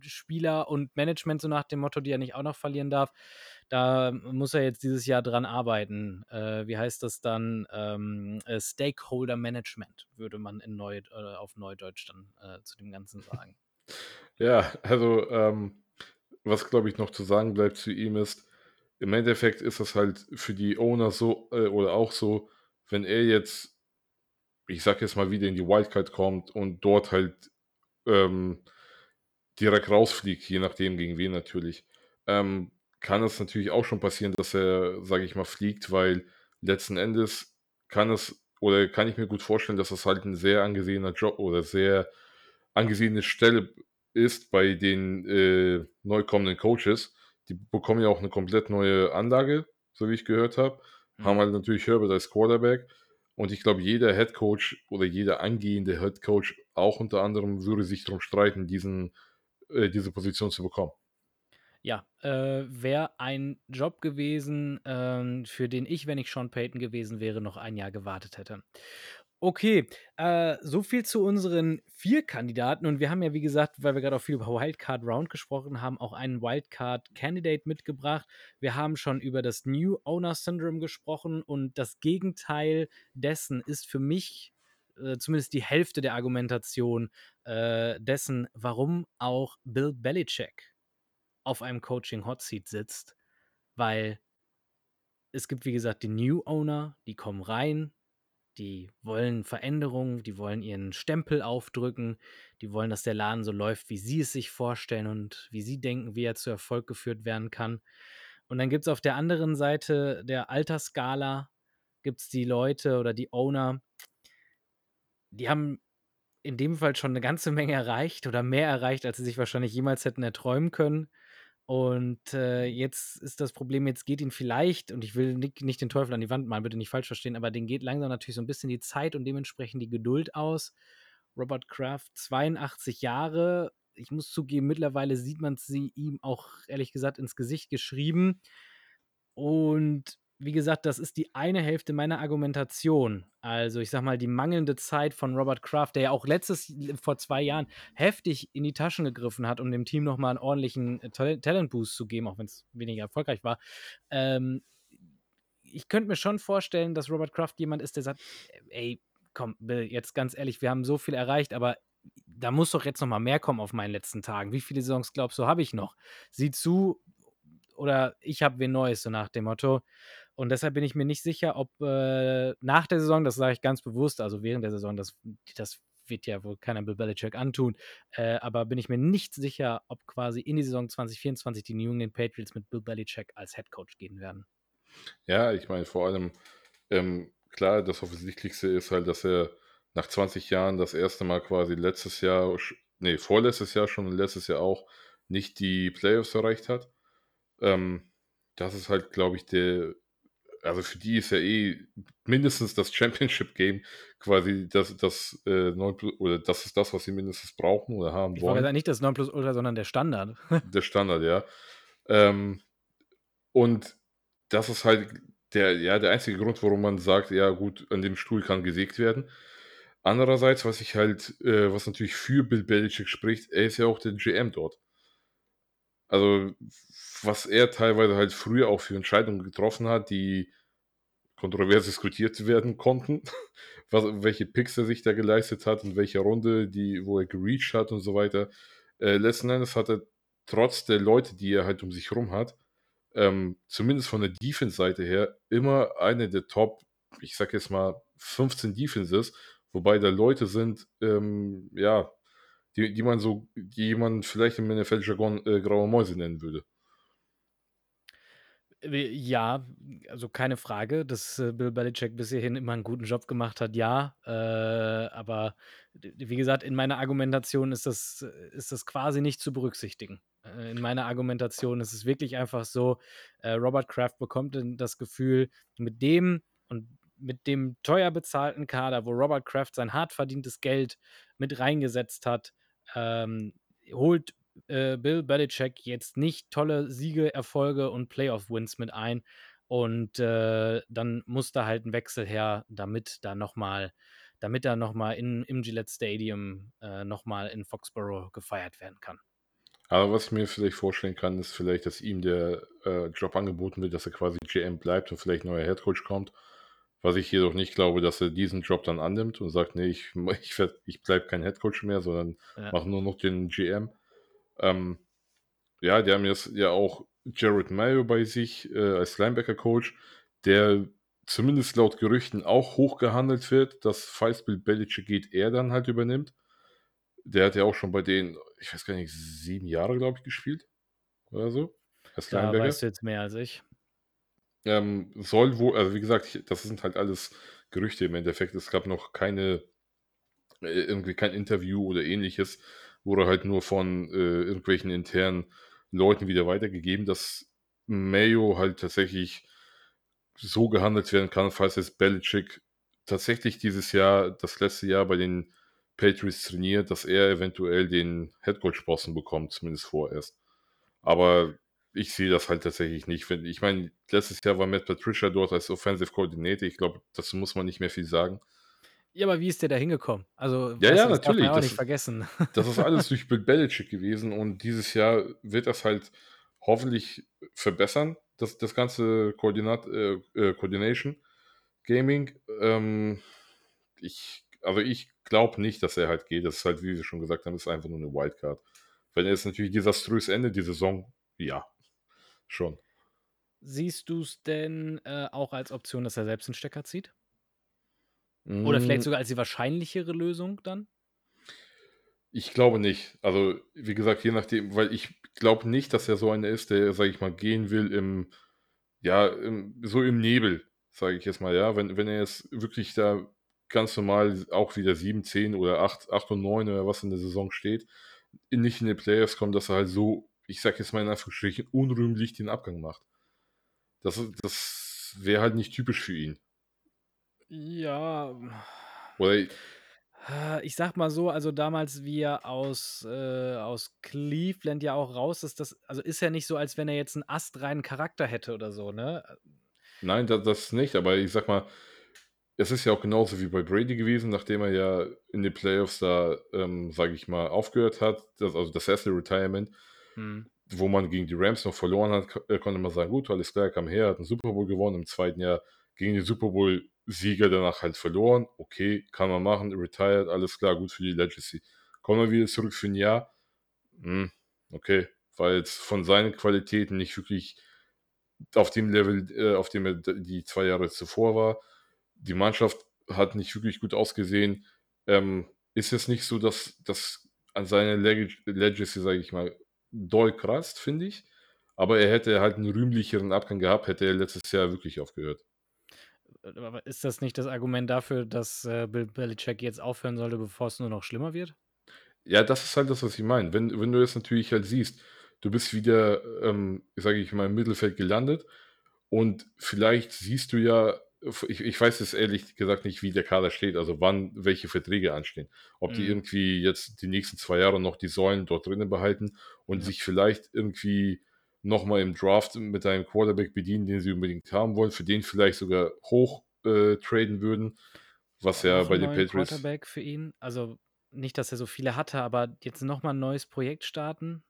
Spieler und Management so nach dem Motto, die er nicht auch noch verlieren darf. Da muss er jetzt dieses Jahr dran arbeiten. Äh, wie heißt das dann? Ähm, äh, Stakeholder Management, würde man in Neu äh, auf Neudeutsch dann äh, zu dem Ganzen sagen. Ja, also ähm, was glaube ich noch zu sagen bleibt zu ihm ist, im Endeffekt ist das halt für die Owner so äh, oder auch so, wenn er jetzt, ich sag jetzt mal wieder in die Wildcard kommt und dort halt ähm, direkt rausfliegt, je nachdem gegen wen natürlich, ähm, kann es natürlich auch schon passieren, dass er, sage ich mal, fliegt, weil letzten Endes kann es oder kann ich mir gut vorstellen, dass das halt ein sehr angesehener Job oder sehr angesehene Stelle ist bei den äh, neu kommenden Coaches die bekommen ja auch eine komplett neue Anlage, so wie ich gehört habe. Mhm. Haben halt natürlich Herbert als Quarterback. Und ich glaube, jeder Head Coach oder jeder angehende Head Coach auch unter anderem würde sich darum streiten, diesen äh, diese Position zu bekommen. Ja, äh, wäre ein Job gewesen, ähm, für den ich, wenn ich Sean Payton gewesen wäre, noch ein Jahr gewartet hätte. Okay, äh, so viel zu unseren vier Kandidaten. Und wir haben ja, wie gesagt, weil wir gerade auch viel über Wildcard Round gesprochen haben, auch einen Wildcard Candidate mitgebracht. Wir haben schon über das New Owner Syndrome gesprochen und das Gegenteil dessen ist für mich äh, zumindest die Hälfte der Argumentation äh, dessen, warum auch Bill Belichick auf einem Coaching Hot Seat sitzt, weil es gibt, wie gesagt, die New Owner, die kommen rein, die wollen Veränderungen, die wollen ihren Stempel aufdrücken, die wollen, dass der Laden so läuft, wie sie es sich vorstellen und wie sie denken, wie er zu Erfolg geführt werden kann. Und dann gibt es auf der anderen Seite der Altersskala gibt es die Leute oder die Owner, die haben in dem Fall schon eine ganze Menge erreicht oder mehr erreicht, als sie sich wahrscheinlich jemals hätten erträumen können. Und äh, jetzt ist das Problem, jetzt geht ihn vielleicht, und ich will nicht, nicht den Teufel an die Wand malen, bitte nicht falsch verstehen, aber den geht langsam natürlich so ein bisschen die Zeit und dementsprechend die Geduld aus. Robert Kraft, 82 Jahre. Ich muss zugeben, mittlerweile sieht man sie ihm auch ehrlich gesagt ins Gesicht geschrieben. Und wie gesagt, das ist die eine Hälfte meiner Argumentation. Also, ich sag mal, die mangelnde Zeit von Robert Kraft, der ja auch letztes vor zwei Jahren heftig in die Taschen gegriffen hat, um dem Team nochmal einen ordentlichen äh, Talent-Boost zu geben, auch wenn es weniger erfolgreich war. Ähm, ich könnte mir schon vorstellen, dass Robert Kraft jemand ist, der sagt, ey, komm, Bill, jetzt ganz ehrlich, wir haben so viel erreicht, aber da muss doch jetzt noch mal mehr kommen auf meinen letzten Tagen. Wie viele Saisons glaubst du, habe ich noch? Sieh zu, oder ich habe wen Neues, so nach dem Motto. Und deshalb bin ich mir nicht sicher, ob äh, nach der Saison, das sage ich ganz bewusst, also während der Saison, das, das wird ja wohl keiner Bill Belichick antun, äh, aber bin ich mir nicht sicher, ob quasi in die Saison 2024 die New England Patriots mit Bill Belichick als Head Coach gehen werden. Ja, ich meine, vor allem, ähm, klar, das Offensichtlichste ist halt, dass er nach 20 Jahren das erste Mal quasi letztes Jahr, nee, vorletztes Jahr schon und letztes Jahr auch nicht die Playoffs erreicht hat. Ähm, das ist halt, glaube ich, der also für die ist ja eh mindestens das Championship-Game quasi das, das, äh, 9 plus, oder das ist das, was sie mindestens brauchen oder haben ich wollen. Ich nicht das 9 plus Ultra, sondern der Standard. der Standard, ja. Ähm, und das ist halt der, ja, der einzige Grund, warum man sagt, ja gut, an dem Stuhl kann gesägt werden. Andererseits, was ich halt, äh, was natürlich für Bill Belichick spricht, er ist ja auch der GM dort. Also, was er teilweise halt früher auch für Entscheidungen getroffen hat, die kontrovers diskutiert werden konnten, was, welche Picks er sich da geleistet hat und welche Runde, die, wo er gereached hat und so weiter. Äh, letzten Endes hat er trotz der Leute, die er halt um sich herum hat, ähm, zumindest von der Defense-Seite her, immer eine der Top, ich sag jetzt mal, 15 Defenses, wobei da Leute sind, ähm, ja, die, die man so, die man vielleicht im NFL-Jargon äh, graue Mäuse nennen würde. Äh, ja, also keine Frage, dass äh, Bill Belichick bis hierhin immer einen guten Job gemacht hat, ja. Äh, aber wie gesagt, in meiner Argumentation ist das, ist das quasi nicht zu berücksichtigen. Äh, in meiner Argumentation ist es wirklich einfach so, äh, Robert Kraft bekommt das Gefühl, mit dem und mit dem teuer bezahlten Kader, wo Robert Kraft sein hart verdientes Geld mit reingesetzt hat, ähm, holt äh, Bill Belichick jetzt nicht tolle Siege, Erfolge und Playoff-Wins mit ein. Und äh, dann muss da halt ein Wechsel her, damit da nochmal, damit da nochmal im Gillette Stadium äh, nochmal in Foxborough gefeiert werden kann. Aber was ich mir vielleicht vorstellen kann, ist vielleicht, dass ihm der äh, Job angeboten wird, dass er quasi GM bleibt und vielleicht neuer Headcoach kommt. Was ich jedoch nicht glaube, dass er diesen Job dann annimmt und sagt, nee, ich, ich, ich bleibe kein Headcoach mehr, sondern ja. mache nur noch den GM. Ähm, ja, die haben jetzt ja auch Jared Mayo bei sich äh, als Linebacker-Coach, der zumindest laut Gerüchten auch hochgehandelt wird, dass falls Bill Belichick geht, er dann halt übernimmt. Der hat ja auch schon bei denen, ich weiß gar nicht, sieben Jahre, glaube ich, gespielt. Oder so. Als da weißt du jetzt mehr als ich. Ähm, soll wohl, also wie gesagt, das sind halt alles Gerüchte im Endeffekt. Es gab noch keine, äh, irgendwie kein Interview oder ähnliches wurde halt nur von äh, irgendwelchen internen Leuten wieder weitergegeben, dass Mayo halt tatsächlich so gehandelt werden kann, falls jetzt Belichick tatsächlich dieses Jahr, das letzte Jahr bei den Patriots trainiert, dass er eventuell den Headcoach-Posten bekommt, zumindest vorerst. Aber ich sehe das halt tatsächlich nicht. Ich meine, letztes Jahr war Matt Patricia dort als Offensive Coordinator. Ich glaube, dazu muss man nicht mehr viel sagen. Ja, aber wie ist der da hingekommen? Also, Ja, ja, das darf man natürlich. auch Das nicht vergessen. das ist alles durch Bill Belichick gewesen und dieses Jahr wird das halt hoffentlich verbessern, das das ganze Koordinat äh, äh, Coordination Gaming. Ähm, ich also, ich glaube nicht, dass er halt geht. Das ist halt, wie wir schon gesagt haben, ist einfach nur eine Wildcard. Wenn er jetzt natürlich desaströs endet, die Saison, ja, schon. Siehst du's denn, äh, auch als Option, dass er selbst 'n Stecker zieht? Oder vielleicht Hm. sogar als die wahrscheinlichere Lösung dann? Ich glaube nicht. Also, wie gesagt, je nachdem weil ich glaube nicht, dass er so einer ist, der, sage ich mal, gehen will im ja, im so im Nebel, sage ich jetzt mal, ja. Wenn wenn er jetzt wirklich da ganz normal auch wieder 7, 10 oder 8 8 und 9 oder was in der Saison steht, nicht in die Playoffs kommt, dass er halt so, ich sage jetzt mal in Anführungsstrichen, unrühmlich den Abgang macht. Das das wäre halt nicht typisch für ihn. Ja. Oder Ich sage mal so, also damals, wie er aus äh, aus Cleveland ja auch raus ist, das also ist ja nicht so, als wenn er jetzt 'n astreinen Charakter hätte oder so, ne? Äh Nein, da das nicht, aber ich sage mal, es ist ja auch genauso wie bei Brady gewesen, nachdem er ja in den Playoffs da, ähm, sage ich mal, aufgehört hat, das also das erste Retirement, Mhm. wo man gegen die Rams noch verloren hat, äh, konnte man sagen: „Gut, alles klar, kam her, hat 'n Super Bowl gewonnen, im zweiten Jahr gegen den Super Bowl-Sieger danach halt verloren. Okay, kann man machen, retired, alles klar, gut für die Legacy.“ Kommt er wieder zurück für 'n Jahr, hm, okay, war jetzt von seinen Qualitäten nicht wirklich auf dem Level, äh, auf dem er die 2 Jahre zuvor war. Die Mannschaft hat nicht wirklich gut ausgesehen. Ähm, ist jetzt nicht so, dass das an seiner Leg Legacy, sage ich mal, doll kratzt, finde ich, aber er hätte halt 'n rühmlicheren Abgang gehabt, hätte er letztes Jahr wirklich aufgehört. Äh, aber ist das nicht das Argument dafür, dass, äh, Bill Belichick jetzt aufhören sollte, bevor's nur noch schlimmer wird? Ja, das ist halt das, was ich meine. Wenn wenn du jetzt natürlich halt siehst, du bist wieder, ähm, sage ich mal, im Mittelfeld gelandet und vielleicht siehst du ja ich ich weiß jetzt ehrlich gesagt nicht, wie der Kader steht, also wann welche Verträge anstehen. Ob die Mhm. irgendwie jetzt die nächsten 2 Jahre noch die Säulen dort drinnen behalten und Ja. sich vielleicht irgendwie noch mal im Draft mit einem Quarterback bedienen, den sie unbedingt haben wollen, für den vielleicht sogar hoch, äh, traden würden, was ja bei den Patriots Quarterback für ihn? Also, nicht, dass er so viele hatte, aber jetzt noch mal 'n neues Projekt starten?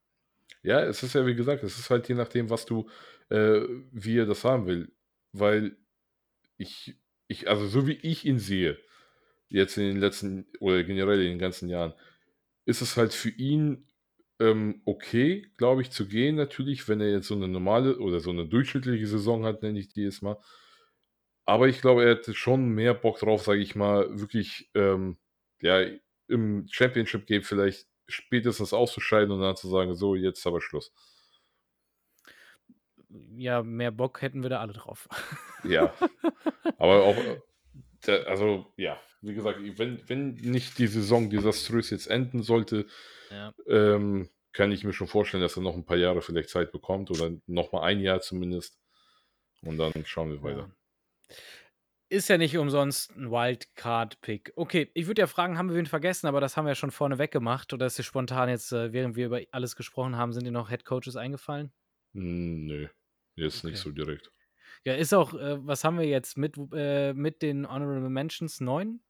Ja, es ist ja wie gesagt, es ist halt je nachdem, was du äh, wie er das haben will. Weil ich ich also so wie ich ihn sehe, jetzt in den letzten oder generell in den ganzen Jahren, ist es halt für ihn, ähm, okay, glaube ich, zu gehen natürlich, wenn er jetzt so 'ne normale oder so 'ne durchschnittliche Saison hat, nenne ich die jetzt mal. Aber ich glaube, er hätte schon mehr Bock drauf, sage ich mal, wirklich, ähm, ja, im Championship Game vielleicht spätestens auszuscheiden und dann zu sagen: „So, jetzt aber Schluss.“ Ja, mehr Bock hätten wir da alle drauf. Ja, aber auch, also ja, wie gesagt, wenn wenn nicht die Saison desaströs jetzt enden sollte, Ja. ähm, kann ich mir schon vorstellen, dass er noch 'n paar Jahre vielleicht Zeit bekommt oder noch mal 1 Jahr zumindest und dann schauen wir weiter. Ja. Ist ja nicht umsonst 'n Wildcard-Pick. Okay, ich würde ja fragen, haben wir wen vergessen, aber das haben wir ja schon vorneweg gemacht oder ist dir spontan jetzt, äh, während wir über alles gesprochen haben sind dir noch Head Coaches eingefallen? Hm, jetzt nicht Okay. so direkt. Ja, ist auch äh, was haben wir jetzt mit äh, mit den Honorable Mentions 9?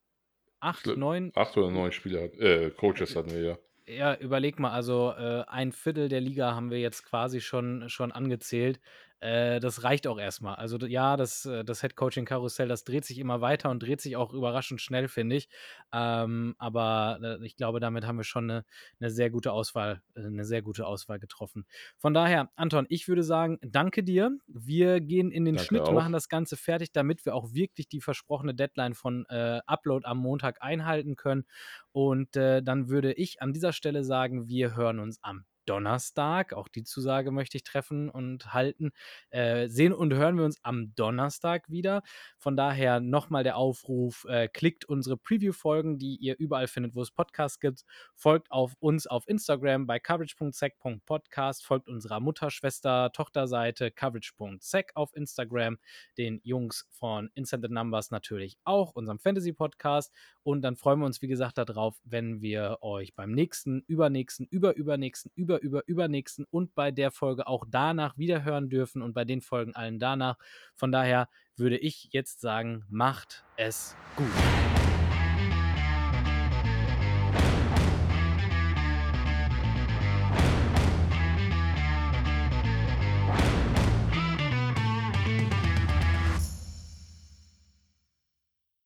Ich 8, gl 9? 8 oder 9 Spieler äh, Coaches hatten wir, ja. Ja, überleg mal, also, äh, 1/4 der Liga haben wir jetzt quasi schon schon angezählt. Äh, das reicht auch erst mal. Also ja, das äh, das Head-Coaching-Karussell, das dreht sich immer weiter und dreht sich auch überraschend schnell, finde ich. Ähm, aber, äh, ich glaube, damit haben wir schon 'ne 'ne sehr gute Auswahl äh, 'ne sehr gute Auswahl getroffen. Von daher, Anton, ich würde sagen, danke dir. Wir gehen in den Danke Schnitt, machen auch. das Ganze fertig, damit wir auch wirklich die versprochene Deadline von, äh, Upload am Montag einhalten können. Und, äh, dann würde ich an dieser Stelle sagen, wir hören uns am Donnerstag. Auch die Zusage möchte ich treffen und halten. Äh, sehen und hören wir uns am Donnerstag wieder. Von daher nochmal der Aufruf: äh, klickt unsere Preview-Folgen, die ihr überall findet, wo es Podcasts gibt. Folgt auf uns auf Instagram bei coverage.sec.podcast. Folgt unserer Mutter-Schwester-Tochterseite coverage.sec auf Instagram. Den Jungs von Instant Numbers natürlich auch, unserem Fantasy-Podcast. Und dann freuen wir uns, wie gesagt, darauf, wenn wir euch beim nächsten, übernächsten, überübernächsten, über, über, übernächsten und bei der Folge auch danach wiederhören dürfen und bei den Folgen allen danach. Von daher würde ich jetzt sagen, macht es gut.